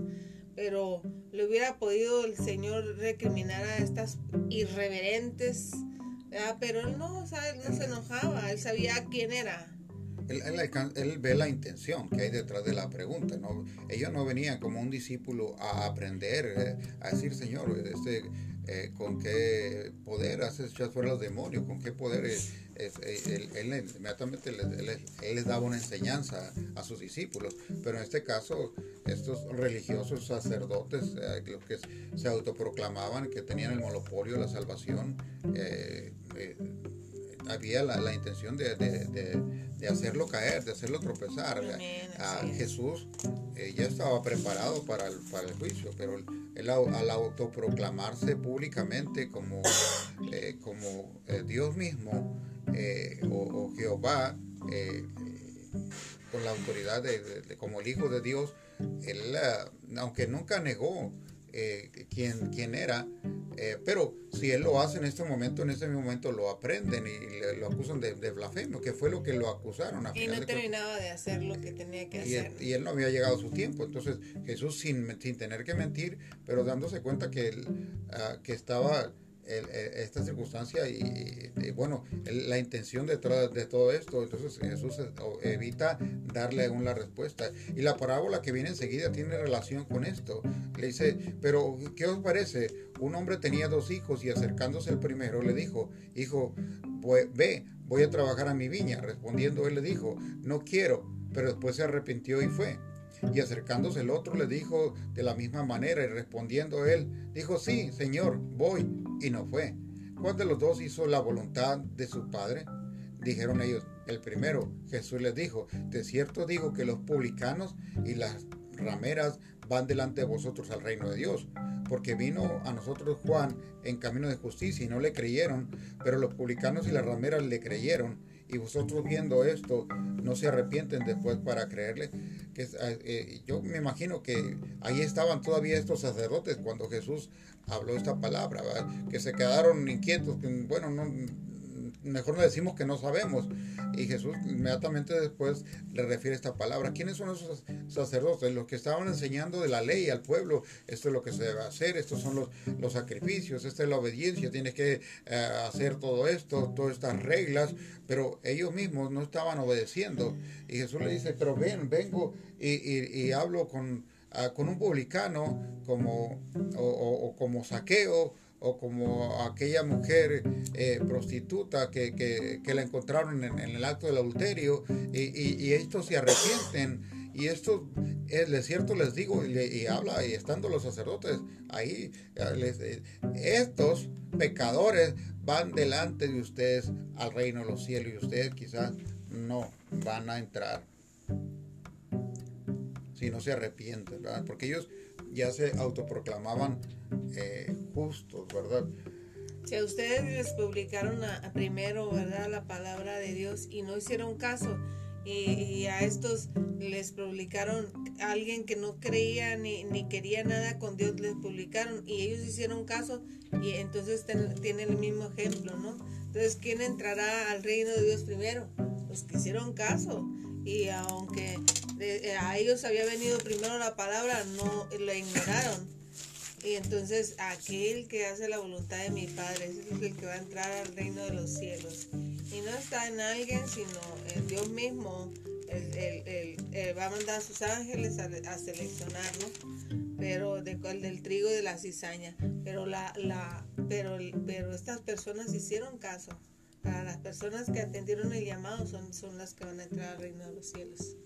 pero le hubiera podido el Señor recriminar a estas irreverentes Ah, pero él no, o él no se enojaba, él sabía quién era. Él, él, ve la intención que hay detrás de la pregunta. ¿no? Ellos no venían como un discípulo a aprender, eh, a decir, Señor, este, eh, con qué poder haces echar fuera los demonios, con qué poder eh, él, inmediatamente él, les daba una enseñanza a sus discípulos. Pero en este caso, estos religiosos sacerdotes, los que se autoproclamaban que tenían el monopolio de la salvación, eh, había la, intención de, hacerlo caer, de hacerlo tropezar. a Jesús eh, ya estaba preparado para el, para el juicio, pero él, al autoproclamarse públicamente como, eh, como Dios mismo o, Jehová, con la autoridad de, como el Hijo de Dios, él, aunque nunca negó quién, quién era, eh, pero si él lo hace en este momento, en este momento lo aprenden y lo acusan de, blasfemio, que fue lo que lo acusaron. A y no terminaba de hacer lo que tenía que hacer. y él no había llegado a su tiempo. Entonces Jesús sin, sin tener que mentir, pero dándose cuenta que, él, ah, que estaba eh, esta circunstancia y, bueno, la intención detrás de todo esto. Entonces Jesús evita darle aún la respuesta. Y la parábola que viene enseguida tiene relación con esto. Le dice, pero ¿qué os parece? Un hombre tenía dos hijos y acercándose el primero le dijo, hijo, ve, voy a trabajar a mi viña. Respondiendo él le dijo, no quiero, pero después se arrepintió y fue. Y acercándose el otro le dijo de la misma manera y respondiendo él, dijo, sí, Señor, voy. Y no fue. ¿Cuál de los dos hizo la voluntad de su padre? Dijeron ellos, el primero. Jesús les dijo, de cierto digo que los publicanos y las rameras van delante de vosotros al reino de Dios. Porque vino a nosotros Juan en camino de justicia y no le creyeron, pero los publicanos y las rameras le creyeron. Y vosotros viendo esto, no se arrepienten después para creerle. Que, eh, yo me imagino que ahí estaban todavía estos sacerdotes cuando Jesús habló esta palabra, que se quedaron inquietos, bueno, no, mejor no decimos que no sabemos. Y Jesús inmediatamente después le refiere esta palabra. ¿Quiénes son esos sacerdotes? Los que estaban enseñando de la ley al pueblo. Esto es lo que se debe hacer, estos son los, los sacrificios, esta es la obediencia, tienes que eh, hacer todo esto, todas estas reglas, pero ellos mismos no estaban obedeciendo. Y Jesús le dice, pero ven, vengo y, hablo con, ah, con un publicano como, o, o como saqueo o como aquella mujer eh, prostituta que, que, la encontraron en, el acto del adulterio y, y, estos se arrepienten. Y esto es cierto les digo y, habla y estando los sacerdotes ahí eh, estos pecadores van delante de ustedes al reino de los cielos y ustedes quizás no van a entrar si no se arrepienten porque ellos ya se autoproclamaban eh, justos, ¿verdad? Si a ustedes les publicaron a, primero, ¿verdad? La palabra de Dios y no hicieron caso, y, a estos les publicaron alguien que no creía ni, ni, quería nada con Dios, les publicaron y ellos hicieron caso y entonces tienen el mismo ejemplo, ¿no? Entonces, ¿quién entrará al reino de Dios primero? Los que hicieron caso y aunque eh, a ellos había venido primero la palabra, no la ignoraron. Y entonces aquel que hace la voluntad de mi Padre es el que va a entrar al reino de los cielos. Y no está en alguien, sino en Dios mismo. El, va a mandar a sus ángeles a, a seleccionarnos, pero de, del trigo y de la cizaña. Pero, la, la, pero, pero estas personas hicieron caso. Para las personas que atendieron el llamado son, son las que van a entrar al reino de los cielos.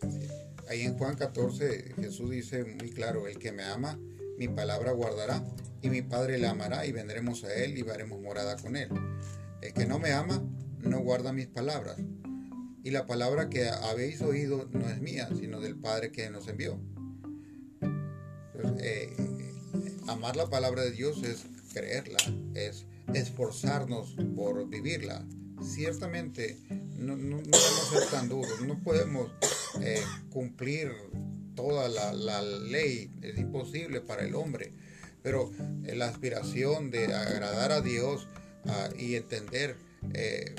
Ahí en Juan 14 Jesús dice muy claro, el que me ama, mi palabra guardará, y mi Padre le amará, y vendremos a él y haremos morada con él. El que no me ama, no guarda mis palabras. Y la palabra que habéis oído no es mía, sino del Padre que nos envió. Eh, amar la palabra de Dios es creerla, es esforzarnos por vivirla. Ciertamente no, no, podemos ser tan duros, no podemos eh, cumplir toda la, ley, es imposible para el hombre, pero eh, la aspiración de agradar a Dios ah, y entender eh,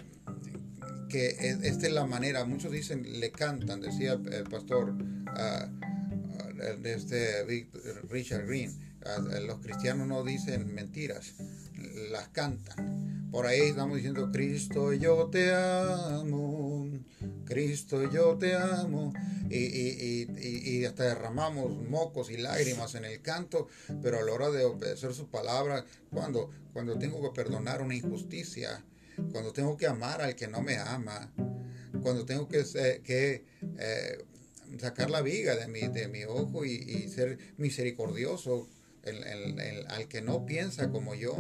que esta es la manera, muchos dicen, le cantan, decía el pastor uh, este Richard Green, los cristianos no dicen mentiras, las cantan. Por ahí estamos diciendo, Cristo yo te amo, Cristo yo te amo. Y, y, y, y, hasta derramamos mocos y lágrimas en el canto, pero a la hora de obedecer su palabra, cuando, cuando tengo que perdonar una injusticia, cuando tengo que amar al que no me ama, cuando tengo que, que eh, sacar la viga de mi, de mi ojo y, ser misericordioso al que no piensa como yo,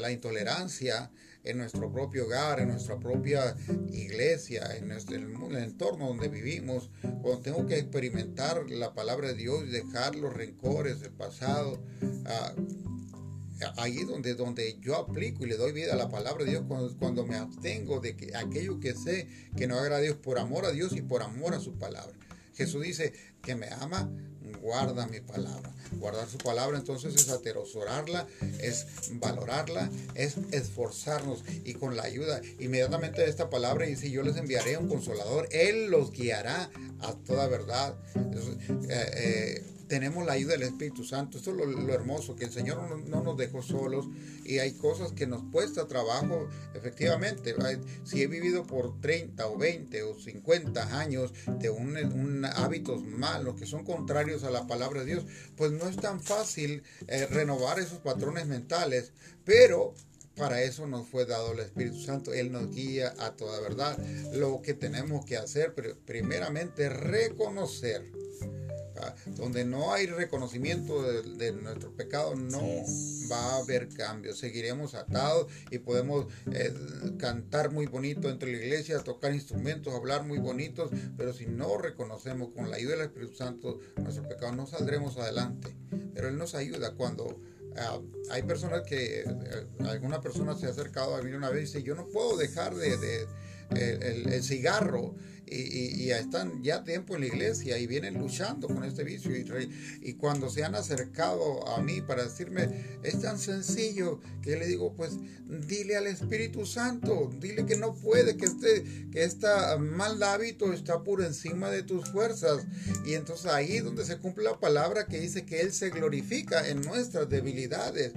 la intolerancia en nuestro propio hogar, en nuestra propia iglesia, en, nuestro, el, entorno donde vivimos, cuando tengo que experimentar la palabra de Dios y dejar los rencores del pasado, ah, ahí donde, donde yo aplico y le doy vida a la palabra de Dios, cuando, cuando me abstengo de que aquello que sé que no agrada a Dios por amor a Dios y por amor a su palabra. Jesús dice que me ama, guarda mi palabra. Guardar su palabra entonces es atesorarla, es valorarla, es esforzarnos y con la ayuda inmediatamente de esta palabra dice yo les enviaré un consolador, Él los guiará a toda verdad. Eh, eh, tenemos la ayuda del Espíritu Santo. Esto es lo, hermoso, que el Señor no, nos dejó solos y hay cosas que nos cuesta trabajo, efectivamente. Si he vivido por 30 o 20 o 50 años de un, hábitos malos que son contrarios a la palabra de Dios, pues no es tan fácil eh, renovar esos patrones mentales, pero para eso nos fue dado el Espíritu Santo. Él nos guía a toda verdad. Lo que tenemos que hacer, primeramente, reconocer Donde no hay reconocimiento de, nuestro pecado, no va a haber cambio. Seguiremos atados y podemos eh, cantar muy bonito entre la iglesia, tocar instrumentos, hablar muy bonitos, pero si no reconocemos con la ayuda del Espíritu Santo nuestro pecado, no saldremos adelante. Pero Él nos ayuda cuando ah, hay personas que, eh, alguna persona se ha acercado a mí una vez y dice, yo no puedo dejar de, el, cigarro y, están ya tiempo en la iglesia y vienen luchando con este vicio. Y, y, cuando se han acercado a mí para decirme, es tan sencillo que le digo, pues dile al Espíritu Santo, dile que no puede, que este, que este mal hábito está por encima de tus fuerzas. Y entonces ahí donde se cumple la palabra que dice que Él se glorifica en nuestras debilidades.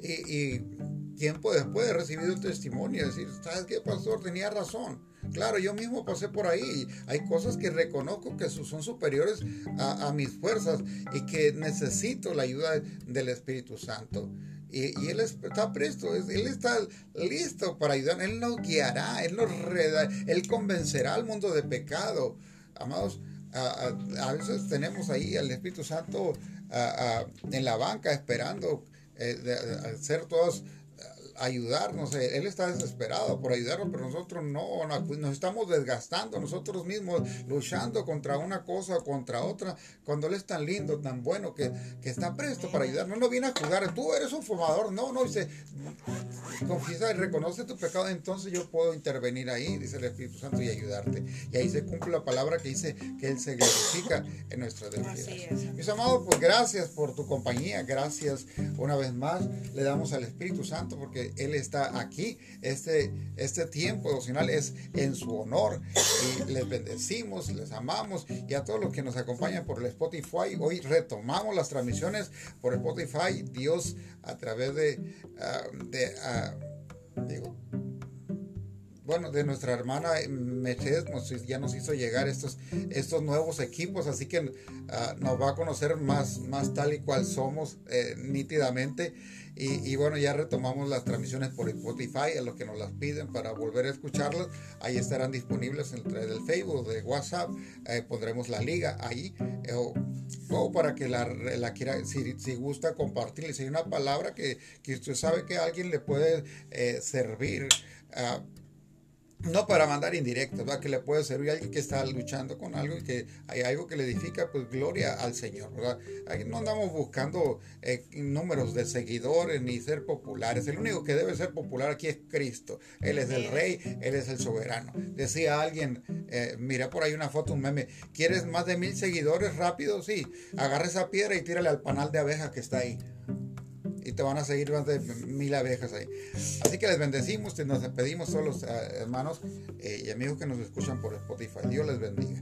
Y, y tiempo después he recibido el testimonio, decir, ¿sabes qué, pastor? Tenía razón. Claro, yo mismo pasé por ahí. Hay cosas que reconozco que son superiores a, mis fuerzas y que necesito la ayuda del Espíritu Santo. Y, Él está presto, Él está listo para ayudar. Él nos guiará, Él nos reda, Él convencerá al mundo de pecado. Amados, a, veces tenemos ahí al Espíritu Santo en la banca esperando eh, ser todos ayudarnos. Él está desesperado por ayudarnos, pero nosotros no, nos estamos desgastando nosotros mismos, luchando contra una cosa o contra otra, cuando Él es tan lindo, tan bueno, que, que está presto para ayudarnos. No viene a jugar, tú eres un fumador, no, no, dice, confiesa y reconoce tu pecado, entonces yo puedo intervenir ahí, dice el Espíritu Santo, y ayudarte. Y ahí se cumple la palabra que dice que Él se glorifica en nuestra debilidad. Mis amados, pues gracias por tu compañía, gracias una vez más, le damos al Espíritu Santo porque él está aquí. Este, este tiempo devocional es en su honor y les bendecimos, les amamos y a todos los que nos acompañan por el Spotify. Hoy retomamos las transmisiones por Spotify. Dios a través de, ah, de ah, bueno, de nuestra hermana Mercedes ya nos hizo llegar estos, estos nuevos equipos, así que ah, nos va a conocer más, más tal y cual somos eh, nítidamente. Y, bueno, ya retomamos las transmisiones por Spotify, a los que nos las piden para volver a escucharlas. Ahí estarán disponibles en el del Facebook, de WhatsApp. Eh, pondremos la liga ahí. Eh, o, para que la, la quiera, si, si, gusta compartir, si hay una palabra que, que usted sabe que a alguien le puede servir. Uh, no para mandar indirectos, ¿verdad? que le puede servir a alguien que está luchando con algo y que hay algo que le edifica, pues gloria al Señor. ¿verdad? Aquí no andamos buscando eh, números de seguidores ni ser populares. El único que debe ser popular aquí es Cristo. Él es el rey, Él es el soberano. Decía alguien, eh, mira por ahí una foto, un meme, ¿quieres más de mil seguidores rápido? Sí, agarra esa piedra y tírale al panal de abejas que está ahí y te van a seguir más de mil abejas ahí. Así que les bendecimos, nos despedimos todos los eh, hermanos eh, y amigos que nos escuchan por Spotify. Dios les bendiga.